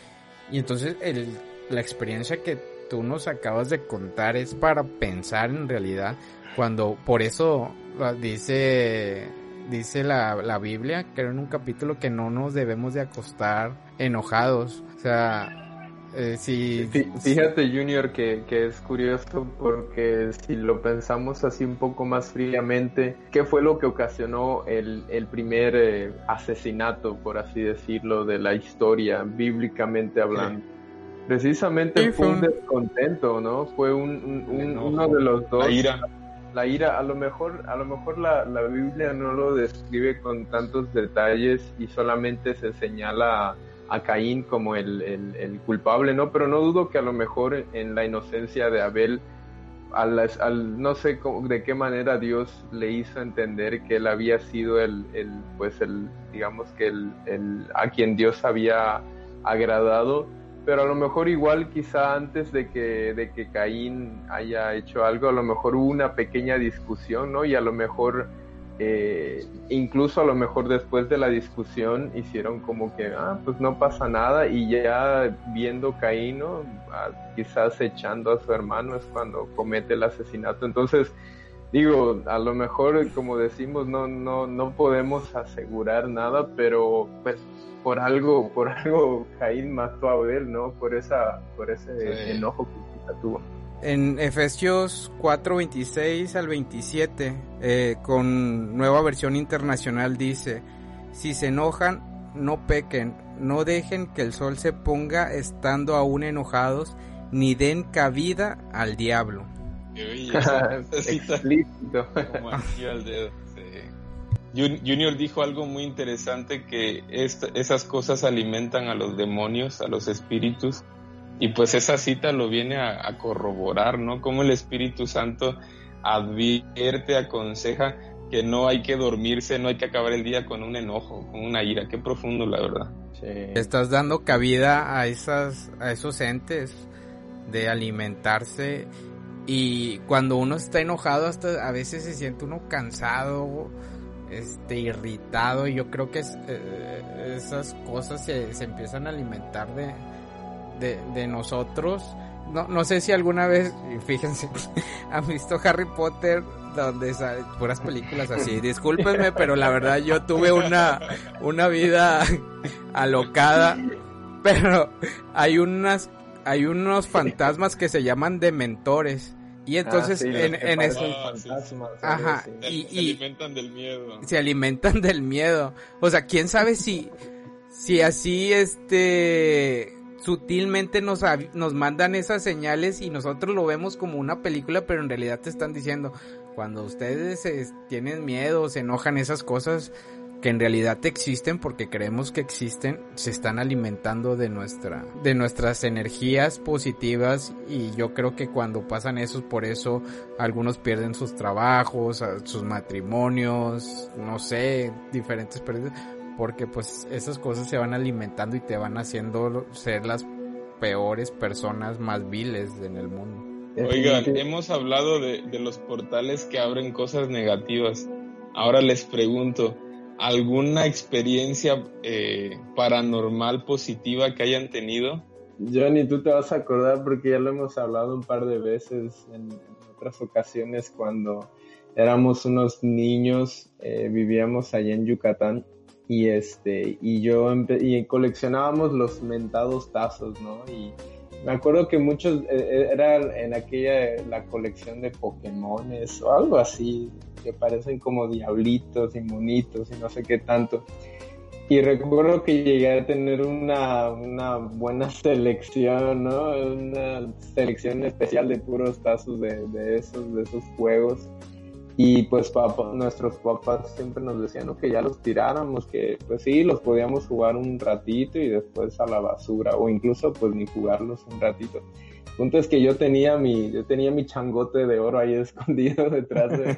Y entonces el la experiencia que tú nos acabas de contar es para pensar en realidad cuando por eso ah, dice dice la, la Biblia, creo en un capítulo que no nos debemos de acostar enojados. O sea, eh, sí, Fíjate, Junior, que, que, es curioso porque si lo pensamos así un poco más fríamente, ¿qué fue lo que ocasionó el, el primer eh, asesinato, por así decirlo, de la historia, bíblicamente hablando? Precisamente fue un descontento, ¿no? Fue un, uno de los dos. La ira. La ira, a lo mejor, a lo mejor la, la Biblia no lo describe con tantos detalles y solamente se señala a Caín como el, el, culpable, ¿no? Pero no dudo que a lo mejor en la inocencia de Abel, al, al no sé de qué manera Dios le hizo entender que él había sido el, el pues el, digamos que el, a quien Dios había agradado, pero a lo mejor igual quizá antes de que, de que Caín haya hecho algo, a lo mejor hubo una pequeña discusión, ¿no? Y a lo mejor eh, incluso a lo mejor después de la discusión hicieron como que, ah, pues no pasa nada y ya viendo Caín, ah, quizás echando a su hermano es cuando comete el asesinato. Entonces, digo, a lo mejor como decimos, no, no, no podemos asegurar nada, pero pues por algo, por algo Caín mató a Abel, ¿no? Por esa, por ese enojo que tuvo. En Efesios 4, 26 al 27, eh, con nueva versión internacional dice, si se enojan, no pequen, no dejen que el sol se ponga estando aún enojados, ni den cabida al diablo. Junior dijo algo muy interesante que esas cosas alimentan a los demonios, a los espíritus, y pues esa cita lo viene a, corroborar, ¿no? Como el Espíritu Santo advierte, aconseja que no hay que dormirse, no hay que acabar el día con un enojo, con una ira. Qué profundo, la verdad. Estás dando cabida a esas, a esos entes de alimentarse y cuando uno está enojado hasta a veces se siente uno cansado, este irritado y yo creo que eh, esas cosas se, se empiezan a alimentar de, de, nosotros. No, no sé si alguna vez, fíjense, han visto Harry Potter donde salen puras películas así. Discúlpenme, pero la verdad yo tuve una, una vida alocada. Pero hay unas, hay unos fantasmas que se llaman dementores. Y entonces ah, en, en eso... ajá, y, se alimentan del miedo. Se alimentan del miedo. O sea, quién sabe si, si así este sutilmente nos, nos mandan esas señales y nosotros lo vemos como una película, pero en realidad te están diciendo, cuando ustedes tienen miedo, se enojan esas cosas que en realidad existen porque creemos que existen, se están alimentando de nuestra de nuestras energías positivas y yo creo que cuando pasan eso por eso algunos pierden sus trabajos, sus matrimonios, no sé, diferentes pérdidas porque pues esas cosas se van alimentando y te van haciendo ser las peores personas más viles en el mundo. Oigan, hemos hablado de, los portales que abren cosas negativas. Ahora les pregunto, ¿alguna experiencia eh, paranormal positiva que hayan tenido? Johnny, tú te vas a acordar porque ya lo hemos hablado un par de veces en, otras ocasiones cuando éramos unos niños, eh, vivíamos allá en Yucatán y este y yo y coleccionábamos los mentados tazos no y me acuerdo que muchos eh, era en aquella la colección de Pokémones o algo así que parecen como diablitos y monitos y no sé qué tanto y recuerdo que llegué a tener una, una buena selección, ¿no? Una selección especial de puros tazos de, de esos, de esos juegos. Y pues papá, nuestros papás siempre nos decían que ya los tiráramos, que pues sí, los podíamos jugar un ratito y después a la basura, o incluso pues ni jugarlos un ratito. El punto es que yo tenía mi, yo tenía mi changote de oro ahí escondido detrás de,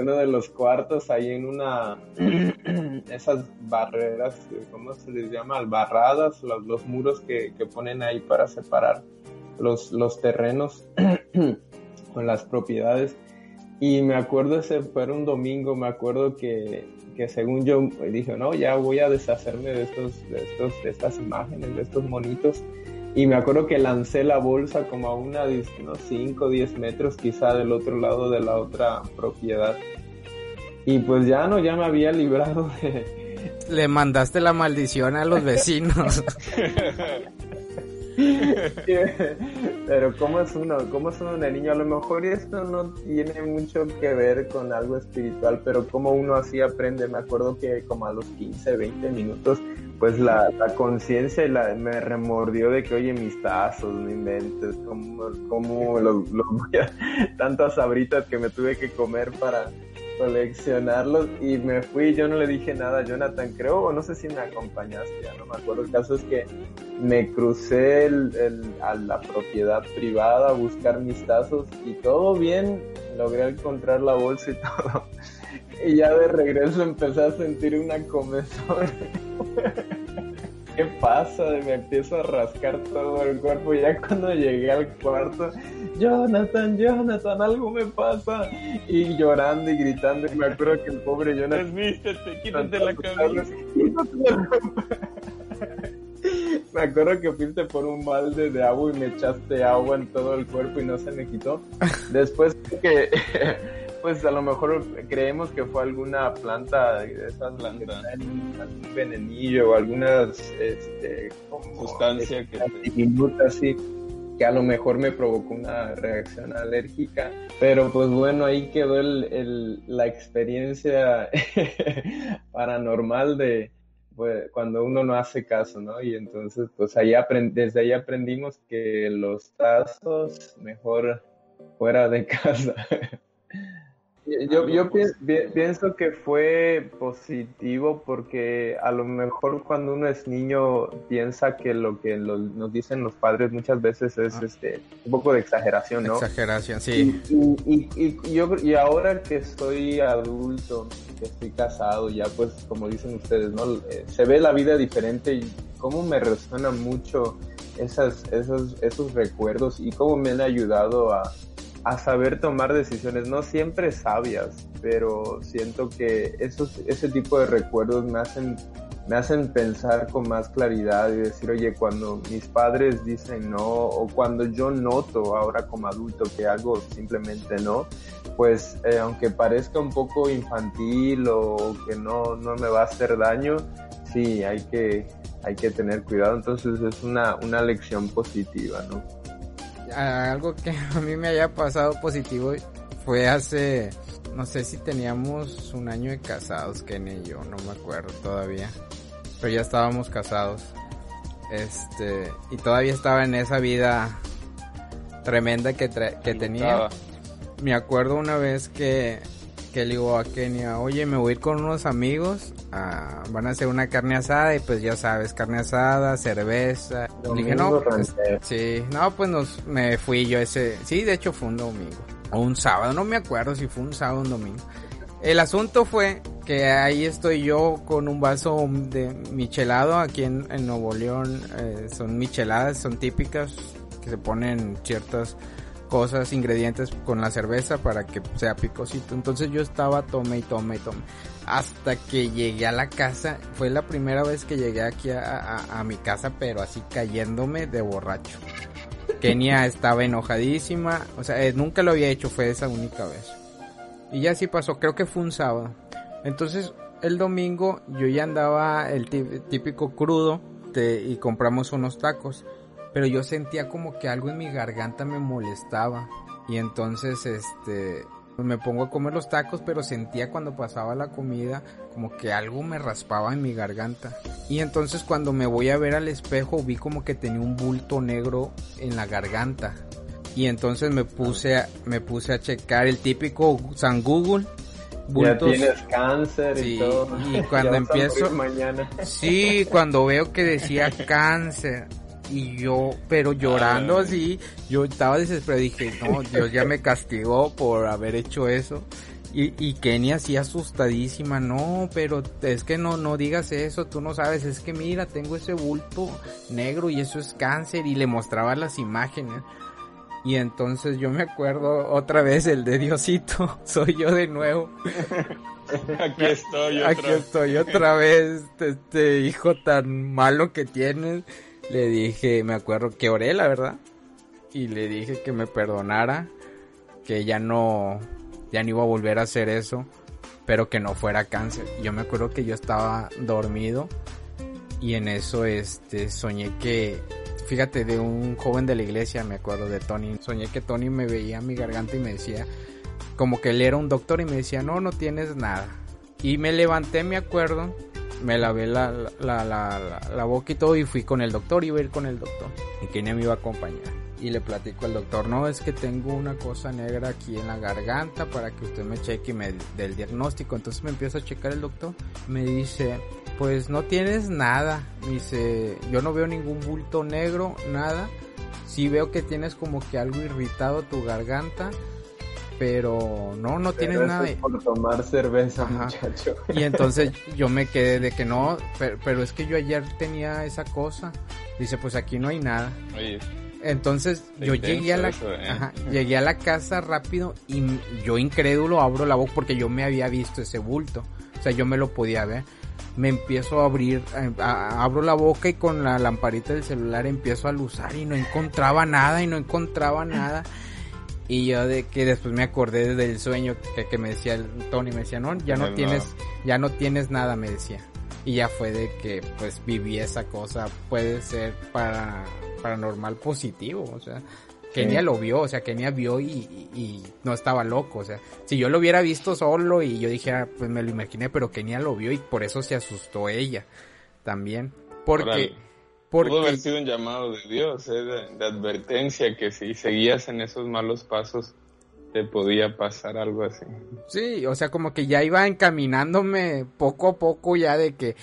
uno de los cuartos, ahí en una, esas barreras, ¿cómo se les llama? Albarradas, los, los muros que, que ponen ahí para separar los, los terrenos con las propiedades y me acuerdo, ese fue un domingo, me acuerdo que, que según yo dije, no, ya voy a deshacerme de estos, de estos, de estas imágenes, de estos monitos. Y me acuerdo que lancé la bolsa como a una, unos 5 o 10 metros quizá del otro lado de la otra propiedad. Y pues ya no, ya me había librado de... Le mandaste la maldición a los vecinos. Pero ¿cómo es uno? ¿Cómo es uno de niño? A lo mejor esto no tiene mucho que ver con algo espiritual, pero como uno así aprende. Me acuerdo que como a los 15, 20 minutos, pues la, conciencia me remordió de que, oye, mis tazos, no inventes, como, como los, tantas sabritas que me tuve que comer para coleccionarlos y me fui, yo no le dije nada a Jonathan, creo, o no sé si me acompañaste, ya no me acuerdo, el caso es que me crucé a la propiedad privada a buscar mis tazos y todo bien, logré encontrar la bolsa y todo. Y ya de regreso empecé a sentir una comezón. ¿Qué pasa? Me empiezo a rascar todo el cuerpo. Y ya cuando llegué al cuarto, Jonathan, Jonathan, algo me pasa. Y llorando y gritando. Y me acuerdo que el pobre Jonathan. Desvístete, quítate la camisa. Me acuerdo que fuiste por un balde de agua y me echaste agua en todo el cuerpo y no se me quitó. Después que pues a lo mejor creemos que fue alguna planta de esas plantas, algún venenillo o algunas este, sustancia que así que a lo mejor me provocó una reacción alérgica, pero pues bueno, ahí quedó el, la experiencia paranormal de pues, cuando uno no hace caso, ¿no? Y entonces pues ahí desde ahí aprendimos que los tazos mejor fuera de casa. Yo, yo pienso que fue positivo porque a lo mejor cuando uno es niño piensa que lo que nos dicen los padres muchas veces es ah. este un poco de exageración, ¿no? Exageración, sí. Y, y, yo, y ahora que estoy adulto, que estoy casado, ya pues como dicen ustedes, ¿no? Eh, se ve la vida diferente y cómo me resuena mucho esas, esos, esos recuerdos y cómo me han ayudado a a saber tomar decisiones, no siempre sabias, pero siento que esos, ese tipo de recuerdos me hacen, me hacen pensar con más claridad y decir, oye, cuando mis padres dicen no, o cuando yo noto ahora como adulto que algo simplemente no, pues eh, aunque parezca un poco infantil o que no, no me va a hacer daño, sí, hay que, hay que tener cuidado, entonces es una, una lección positiva, ¿no? Algo que a mí me haya pasado positivo fue hace, no sé si teníamos un año de casados, Ken y yo, no me acuerdo todavía, pero ya estábamos casados. Este, y todavía estaba en esa vida tremenda que, que tenía. Me acuerdo una vez que que le digo a Kenia, oye, me voy a ir con unos amigos, van a hacer una carne asada y pues ya sabes, carne asada, cerveza. Le dije, no, pues, sí, no, pues nos, me fui yo ese, sí, de hecho fue un domingo, o un sábado, no me acuerdo si fue un sábado o un domingo. El asunto fue que ahí estoy yo con un vaso de michelado aquí en, Nuevo León, eh, son micheladas, son típicas que se ponen ciertas cosas, ingredientes con la cerveza para que sea picosito. Entonces yo estaba tome y tome y tome. Hasta que llegué a la casa, fue la primera vez que llegué aquí a, mi casa, pero así cayéndome de borracho. Kenia estaba enojadísima, o sea, eh, nunca lo había hecho, fue esa única vez. Y ya así pasó, creo que fue un sábado. Entonces el domingo yo ya andaba el típico crudo y compramos unos tacos pero yo sentía como que algo en mi garganta me molestaba y entonces este me pongo a comer los tacos, pero sentía cuando pasaba la comida como que algo me raspaba en mi garganta. Y entonces cuando me voy a ver al espejo vi como que tenía un bulto negro en la garganta. Y entonces me puse a, me puse a checar el típico San Google. Bultos. Ya tienes cáncer y todo. Y cuando empiezo mañana. Sí, cuando veo que decía cáncer y yo, pero llorando así, yo estaba desesperado, dije, no, Dios ya me castigó por haber hecho eso. Y, y Kenia así asustadísima, no, pero es que no, no digas eso, tú no sabes, es que mira, tengo ese bulto negro y eso es cáncer y le mostraba las imágenes. Y entonces yo me acuerdo otra vez el de Diosito, soy yo de nuevo. Aquí estoy otra Aquí estoy otra vez, este hijo tan malo que tienes le dije, me acuerdo que oré, la verdad, y le dije que me perdonara, que ya no, ya no iba a volver a hacer eso, pero que no fuera cáncer. Yo me acuerdo que yo estaba dormido y en eso este soñé que fíjate de un joven de la iglesia, me acuerdo de Tony, soñé que Tony me veía mi garganta y me decía como que él era un doctor y me decía, "No, no tienes nada." Y me levanté, me acuerdo, me lavé la, la, la, la, boca y todo y fui con el doctor, iba a ir con el doctor. Y Kenia me iba a acompañar. Y le platico al doctor, no, es que tengo una cosa negra aquí en la garganta para que usted me cheque y me dé el diagnóstico. Entonces me empieza a checar el doctor. Me dice, pues no tienes nada. Me dice, yo no veo ningún bulto negro, nada. Sí veo que tienes como que algo irritado tu garganta pero no, no tienes nada. por tomar cerveza, muchacho. Y entonces yo me quedé de que no, pero, es que yo ayer tenía esa cosa. Dice, pues aquí no hay nada. Entonces yo llegué a la ¿eh? llegué a la casa rápido y yo incrédulo abro la boca porque yo me había visto ese bulto. O sea, yo me lo podía ver. Me empiezo a abrir, abro la boca y con la lamparita del celular empiezo a luzar y no encontraba nada y no encontraba nada. Y yo de que después me acordé del sueño que, que me decía el Tony, me decía, no, ya no tienes, ya no tienes nada, me decía. Y ya fue de que pues viví esa cosa, puede ser para paranormal positivo, o sea, Kenia lo vio, o sea, Kenia vio y, y, no estaba loco, o sea, si yo lo hubiera visto solo y yo dijera, pues me lo imaginé, pero Kenia lo vio y por eso se asustó ella también, porque... Pudo haber sido un llamado de Dios, ¿eh? de, advertencia, que si seguías en esos malos pasos te podía pasar algo así. Sí, o sea, como que ya iba encaminándome poco a poco ya de que,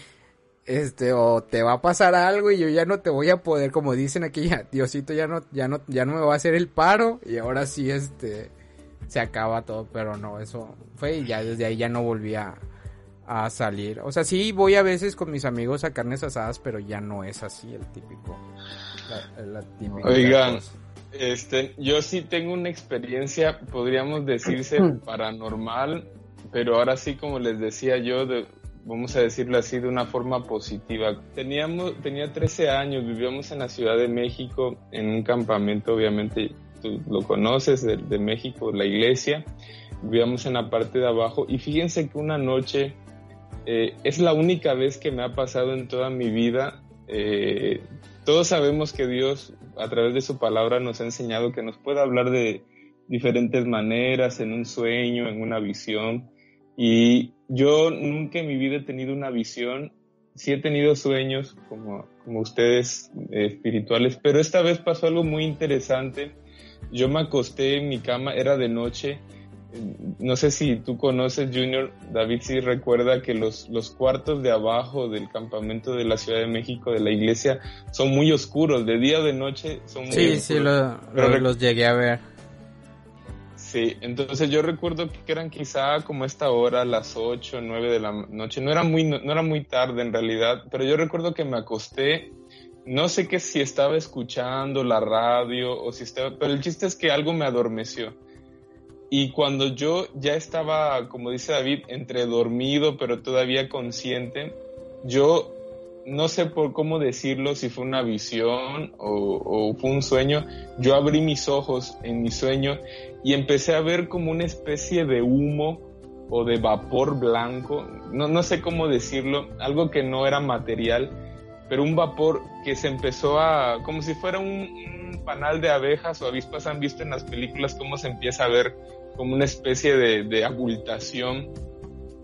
este, o te va a pasar algo y yo ya no te voy a poder, como dicen aquí, ya, Diosito ya no, ya no, ya no me va a hacer el paro y ahora sí, este, se acaba todo, pero no, eso fue y ya desde ahí ya no volvía a salir. O sea, sí voy a veces con mis amigos a carnes asadas, pero ya no es así el típico. Oigan, este, yo sí tengo una experiencia, podríamos decirse paranormal, pero ahora sí, como les decía yo, vamos a decirlo así de una forma positiva. Teníamos, tenía 13 años, vivíamos en la Ciudad de México, en un campamento, obviamente tú lo conoces, de, de México, la iglesia. Vivíamos en la parte de abajo y fíjense que una noche eh, es la única vez que me ha pasado en toda mi vida. Eh, todos sabemos que Dios a través de su palabra nos ha enseñado que nos puede hablar de diferentes maneras, en un sueño, en una visión. Y yo nunca en mi vida he tenido una visión. Sí he tenido sueños como, como ustedes eh, espirituales, pero esta vez pasó algo muy interesante. Yo me acosté en mi cama, era de noche, no sé si tú conoces, Junior, David sí recuerda que los, los cuartos de abajo del campamento de la Ciudad de México, de la iglesia, son muy oscuros, de día o de noche son muy oscuros. Sí, sí, los llegué a ver. Sí, entonces yo recuerdo que eran quizá como esta hora, las 8, 9 de la noche, no era muy, no, no era muy tarde en realidad, pero yo recuerdo que me acosté no sé qué si estaba escuchando la radio o si estaba, pero el chiste es que algo me adormeció. Y cuando yo ya estaba, como dice David, entre dormido pero todavía consciente, yo no sé por cómo decirlo, si fue una visión o, fue un sueño, yo abrí mis ojos en mi sueño y empecé a ver como una especie de humo o de vapor blanco, no, no sé cómo decirlo, algo que no era material, pero un vapor que se empezó a, como si fuera un, un panal de abejas o avispas han visto en las películas cómo se empieza a ver como una especie de, de abultación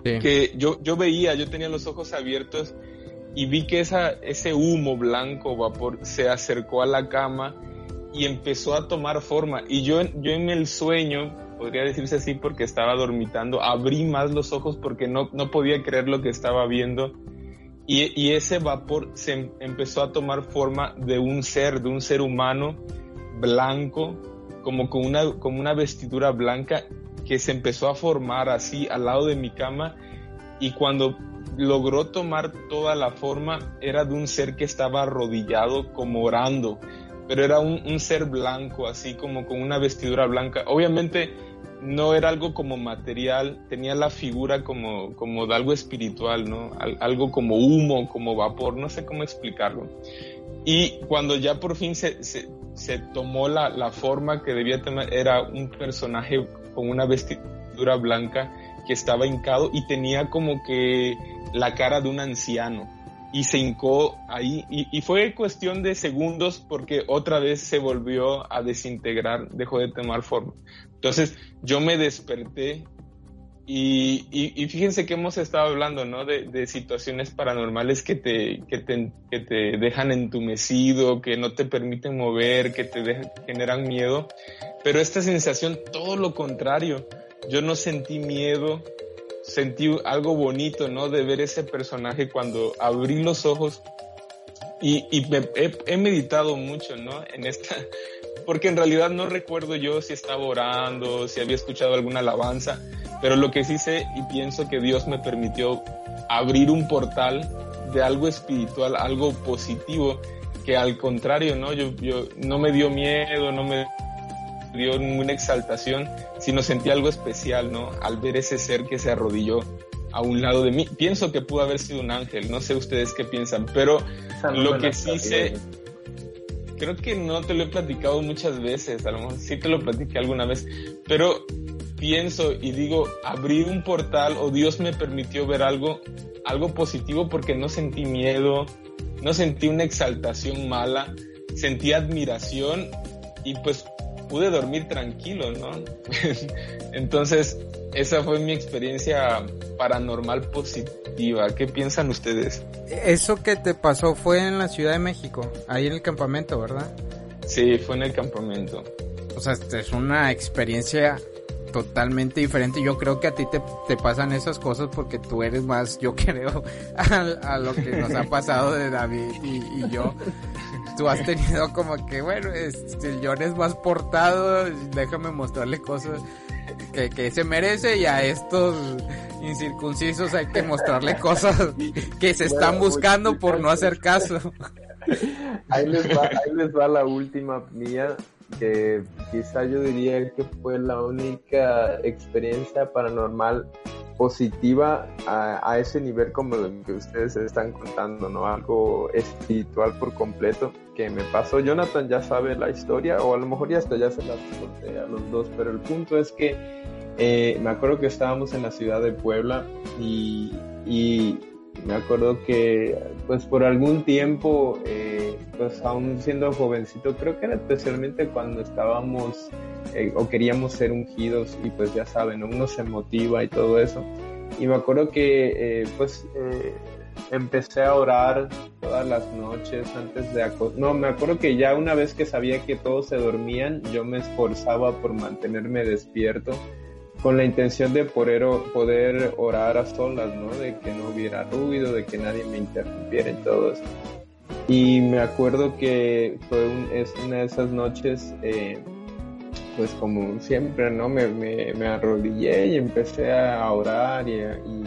que yo, yo veía, yo tenía los ojos abiertos y vi que esa, ese humo blanco, vapor, se acercó a la cama y empezó a tomar forma. Y yo, yo en el sueño, podría decirse así porque estaba dormitando, abrí más los ojos porque no, no podía creer lo que estaba viendo. Y, y, ese vapor se em, empezó a tomar forma de un ser, de un ser humano blanco, como con una, como una vestidura blanca que se empezó a formar así al lado de mi cama y cuando logró tomar toda la forma era de un ser que estaba arrodillado como orando, pero era un, ser blanco así como con una vestidura blanca. Obviamente no era algo como material, tenía la figura como, como de algo espiritual, ¿no? algo como humo, como vapor, no sé cómo explicarlo. Y cuando ya por fin se, se, tomó la, la, forma que debía tener, era un personaje con una vestidura blanca que estaba hincado y tenía como que la cara de un anciano y se hincó ahí y, fue cuestión de segundos porque otra vez se volvió a desintegrar, dejó de tomar forma. Entonces yo me desperté y, y, y fíjense que hemos estado hablando, ¿no? De, de situaciones paranormales que te, que, te, que te dejan entumecido, que no te permiten mover, que te de, generan miedo. Pero esta sensación, todo lo contrario. Yo no sentí miedo, sentí algo bonito, ¿no? De ver ese personaje cuando abrí los ojos y, y he, meditado mucho, ¿no? En esta, porque en realidad no recuerdo yo si estaba orando, si había escuchado alguna alabanza, pero lo que sí sé y pienso que Dios me permitió abrir un portal de algo espiritual, algo positivo, que al contrario, ¿no? Yo, yo no me dio miedo, no me dio ninguna exaltación, sino sentí algo especial, ¿no? Al ver ese ser que se arrodilló a un lado de mí. Pienso que pudo haber sido un ángel, no sé ustedes qué piensan, pero lo que sí sé, creo que no te lo he platicado muchas veces, a lo mejor sí te lo platiqué alguna vez, pero pienso y digo, abrí un portal o Dios me permitió ver algo, algo positivo porque no sentí miedo, no sentí una exaltación mala, sentí admiración y pues pude dormir tranquilo, ¿no? Entonces, esa fue mi experiencia paranormal positiva. ¿Qué piensan ustedes? Eso que te pasó fue en la Ciudad de México, ahí en el campamento, ¿verdad? Sí, fue en el campamento. O sea, es una experiencia totalmente diferente. Yo creo que a ti te, te pasan esas cosas porque tú eres más, yo creo, a, a lo que nos ha pasado de David y, y, yo. Tú has tenido como que, bueno, este, John es más portado, déjame mostrarle cosas que, que se merece y a estos incircuncisos hay que mostrarle cosas que se están buscando por no hacer caso. Ahí les va, ahí les va la última mía que quizá yo diría que fue la única experiencia paranormal positiva a, a, ese nivel como lo que ustedes están contando, ¿no? Algo espiritual por completo que me pasó. Jonathan ya sabe la historia o a lo mejor ya hasta ya se la conté a los dos, pero el punto es que eh, me acuerdo que estábamos en la ciudad de Puebla y, y me acuerdo que pues por algún tiempo eh, pues aún siendo jovencito creo que era especialmente cuando estábamos eh, o queríamos ser ungidos y pues ya saben uno se motiva y todo eso. Y me acuerdo que eh, pues empecé a orar todas las noches antes de no me acuerdo que ya una vez que sabía que todos se dormían yo me esforzaba por mantenerme despierto con la intención de poder, poder orar a solas, ¿no? De que no hubiera ruido, de que nadie me interrumpiera en todo. Y me acuerdo que fue un, es una de esas noches, eh, pues como siempre, ¿no? Me, me, me, arrodillé y empecé a orar y, y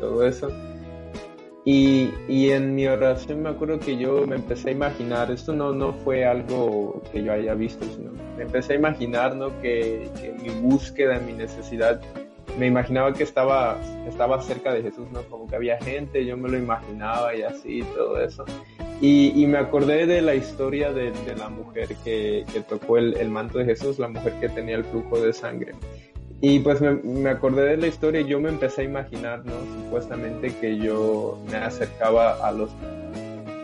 todo eso. Y, y, en mi oración me acuerdo que yo me empecé a imaginar, esto no, no fue algo que yo haya visto, sino me empecé a imaginar ¿no? que, que mi búsqueda, mi necesidad, me imaginaba que estaba, estaba cerca de Jesús, ¿no? Como que había gente, yo me lo imaginaba y así, todo eso. Y, y me acordé de la historia de, de la mujer que, que tocó el, el manto de Jesús, la mujer que tenía el flujo de sangre. Y pues me, me, acordé de la historia y yo me empecé a imaginar, ¿no? Supuestamente que yo me acercaba a los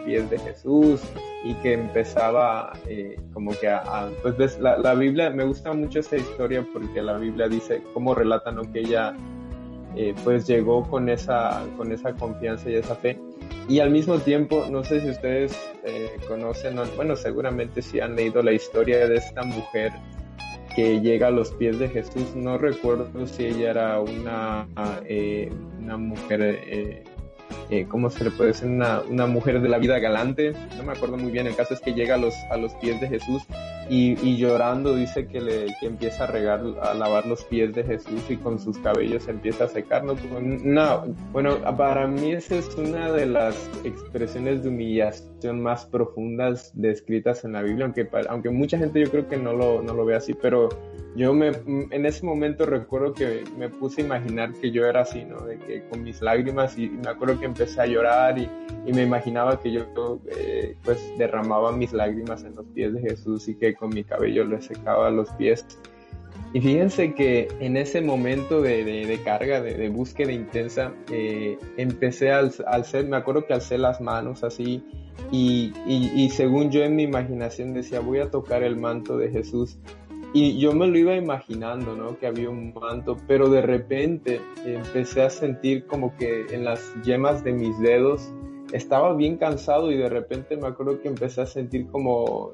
pies de Jesús y que empezaba eh, como que a, pues ves, la, la, Biblia, me gusta mucho esta historia porque la Biblia dice, cómo relata, ¿no? Que ella eh, pues llegó con esa, con esa confianza y esa fe. Y al mismo tiempo, no sé si ustedes eh, conocen, bueno, seguramente sí han leído la historia de esta mujer que llega a los pies de Jesús. No recuerdo si ella era una, eh, una mujer, eh, eh, ¿cómo se le puede decir? Una, una, mujer de la vida galante. No me acuerdo muy bien. El caso es que llega a los, a los pies de Jesús y, y llorando dice que, le, que empieza a regar, a lavar los pies de Jesús y con sus cabellos empieza a secarnos. No, bueno, para mí esa es una de las expresiones de humillación más profundas descritas en la Biblia, aunque, aunque mucha gente yo creo que no lo, no lo ve así, pero yo me, en ese momento recuerdo que me puse a imaginar que yo era así, ¿no? De que con mis lágrimas y, me acuerdo que empecé a llorar y, y me imaginaba que yo eh, pues derramaba mis lágrimas en los pies de Jesús y que con mi cabello le secaba los pies. Y fíjense que en ese momento de, de, carga, de, búsqueda intensa, eh, empecé al, al ser, me acuerdo que alcé las manos así y, y según yo en mi imaginación decía, voy a tocar el manto de Jesús y yo me lo iba imaginando, ¿no? Que había un manto, pero de repente empecé a sentir como que en las yemas de mis dedos estaba bien cansado y de repente me acuerdo que empecé a sentir como,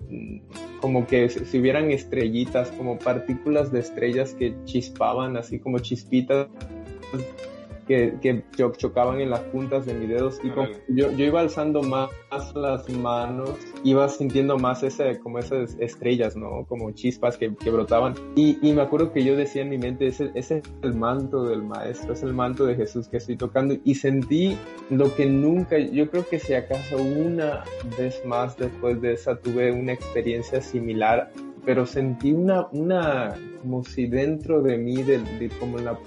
como que si hubieran estrellitas, como partículas de estrellas que chispaban, así como chispitas que, que chocaban en las puntas de mis dedos y yo, yo iba alzando más, las manos, iba sintiendo más ese, como esas estrellas, ¿no? Como chispas que, que brotaban. Y, y, me acuerdo que yo decía en mi mente, ese, ese es el manto del maestro, es el manto de Jesús que estoy tocando. Y sentí lo que nunca, yo creo que si acaso una vez más después de esa tuve una experiencia similar pero sentí una, una, como si dentro de mí, de, como la,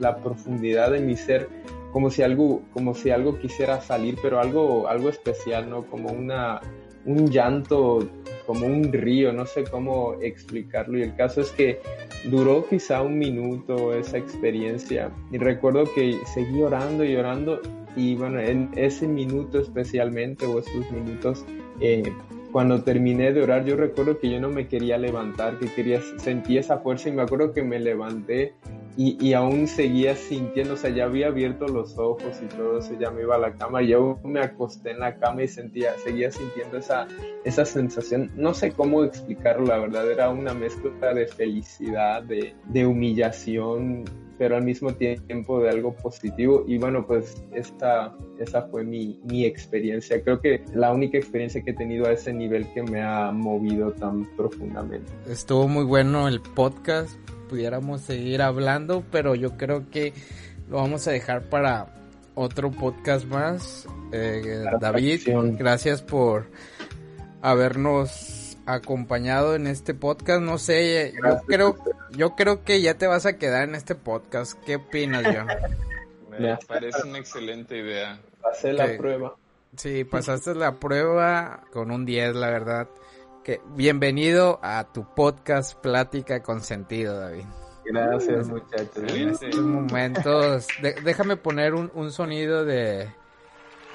la profundidad de mi ser, como si algo, como si algo quisiera salir, pero algo, algo especial, ¿no? Como una, un llanto, como un río, no sé cómo explicarlo. Y el caso es que duró quizá un minuto esa experiencia. Y recuerdo que seguí orando y orando. Y bueno, en ese minuto especialmente, o esos minutos, eh, cuando terminé de orar, yo recuerdo que yo no me quería levantar, que quería, sentí esa fuerza y me acuerdo que me levanté y, aún seguía sintiendo, o sea, ya había abierto los ojos y todo eso, ya me iba a la cama, yo me acosté en la cama y sentía, seguía sintiendo esa, esa sensación, no sé cómo explicarlo, la verdad, era una mezcla de felicidad, de, de humillación, pero al mismo tiempo de algo positivo. Y bueno, pues esta, esa fue mi, mi experiencia. Creo que la única experiencia que he tenido a ese nivel que me ha movido tan profundamente. Estuvo muy bueno el podcast, pudiéramos seguir hablando, pero yo creo que lo vamos a dejar para otro podcast más. Eh, David, gracias por habernos acompañado en este podcast. No sé, yo creo, yo creo que ya te vas a quedar en este podcast. ¿Qué opinas, John? Me parece una excelente idea. Pasé la prueba. Sí, pasaste la prueba con un 10, la verdad. Que bienvenido a tu podcast Plática con Sentido, David. Gracias, muchachos. En estos momentos, déjame poner un, un sonido de,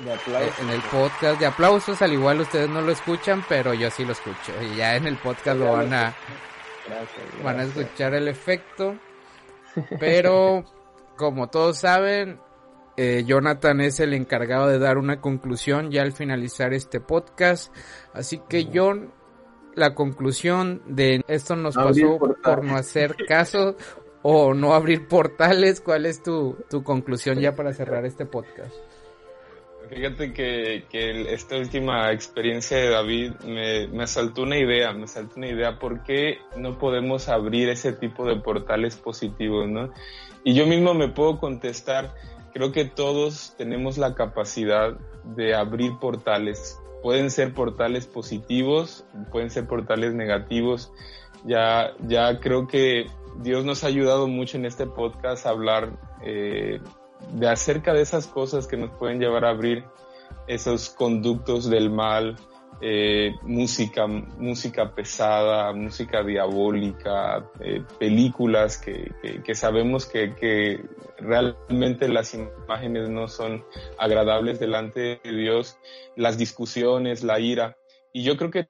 en el podcast de aplausos, al igual ustedes no lo escuchan, pero yo sí lo escucho. Y ya en el podcast lo van a, van a escuchar el efecto. Pero, como todos saben, eh, Jonathan es el encargado de dar una conclusión ya al finalizar este podcast. Así que, John, la conclusión de esto nos pasó por no hacer caso o no abrir portales. ¿Cuál es tu, tu conclusión ya para cerrar este podcast? Fíjate que, que, esta última experiencia de David me, me saltó una idea, me saltó una idea, ¿por qué no podemos abrir ese tipo de portales positivos, no? Y yo mismo me puedo contestar, creo que todos tenemos la capacidad de abrir portales. Pueden ser portales positivos, pueden ser portales negativos. Ya, ya creo que Dios nos ha ayudado mucho en este podcast a hablar eh, de acerca de esas cosas que nos pueden llevar a abrir esos conductos del mal, eh, música, música pesada, música diabólica, eh, películas que, que, sabemos que, que, realmente las imágenes no son agradables delante de Dios, las discusiones, la ira. Y yo creo que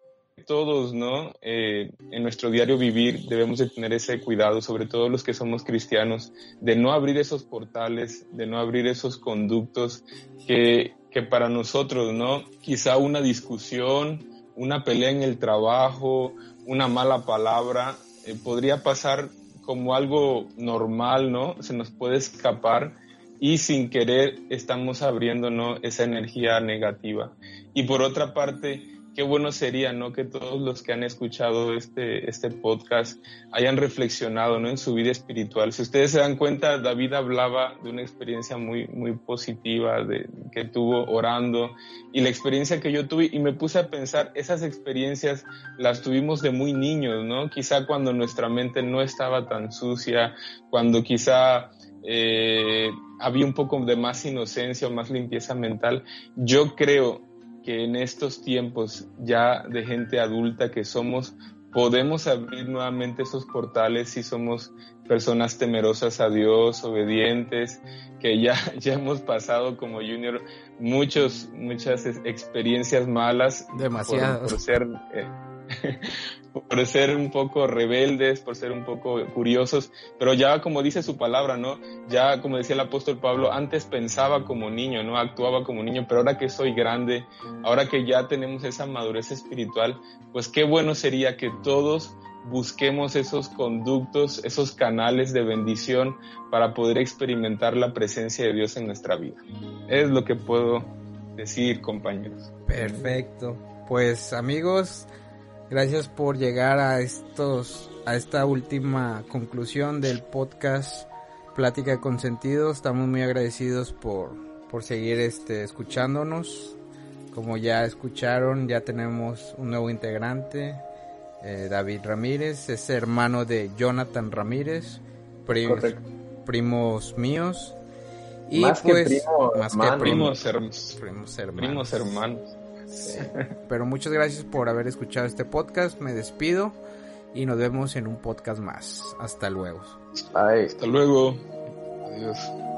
todos, ¿no? Eh, en nuestro diario vivir debemos de tener ese cuidado, sobre todo los que somos cristianos, de no abrir esos portales, de no abrir esos conductos que, que para nosotros, ¿no? Quizá una discusión, una pelea en el trabajo, una mala palabra, eh, podría pasar como algo normal, ¿no? Se nos puede escapar y sin querer estamos abriendo, ¿no? Esa energía negativa. Y por otra parte, qué bueno sería, ¿no? Que todos los que han escuchado este, este podcast hayan reflexionado, ¿no? En su vida espiritual. Si ustedes se dan cuenta, David hablaba de una experiencia muy, muy positiva que tuvo orando y la experiencia que yo tuve y me puse a pensar, esas experiencias las tuvimos de muy niños, ¿no? Quizá cuando nuestra mente no estaba tan sucia, cuando quizá eh, había un poco de más inocencia o más limpieza mental. Yo creo que en estos tiempos ya de gente adulta que somos, podemos abrir nuevamente esos portales si somos personas temerosas a Dios, obedientes, que ya, ya hemos pasado como junior muchos, muchas experiencias malas. Demasiado. Por, ser, eh, por ser un poco rebeldes, por ser un poco curiosos, pero ya como dice su palabra, ¿no? Ya como decía el apóstol Pablo, antes pensaba como niño, ¿no? Actuaba como niño, pero ahora que soy grande, ahora que ya tenemos esa madurez espiritual, pues qué bueno sería que todos busquemos esos conductos, esos canales de bendición para poder experimentar la presencia de Dios en nuestra vida. Es lo que puedo decir, compañeros. Perfecto. Pues amigos, Gracias por llegar a estos, a esta última conclusión del podcast Plática con Sentido. Estamos muy agradecidos por, por seguir este, escuchándonos. Como ya escucharon, ya tenemos un nuevo integrante, eh, David Ramírez, es hermano de Jonathan Ramírez, primos míos. Y más pues, que más que primos, primos hermanos. Primos hermanos. Pero muchas gracias por haber escuchado este podcast. Me despido y nos vemos en un podcast más. Hasta luego. Hasta luego. Adiós.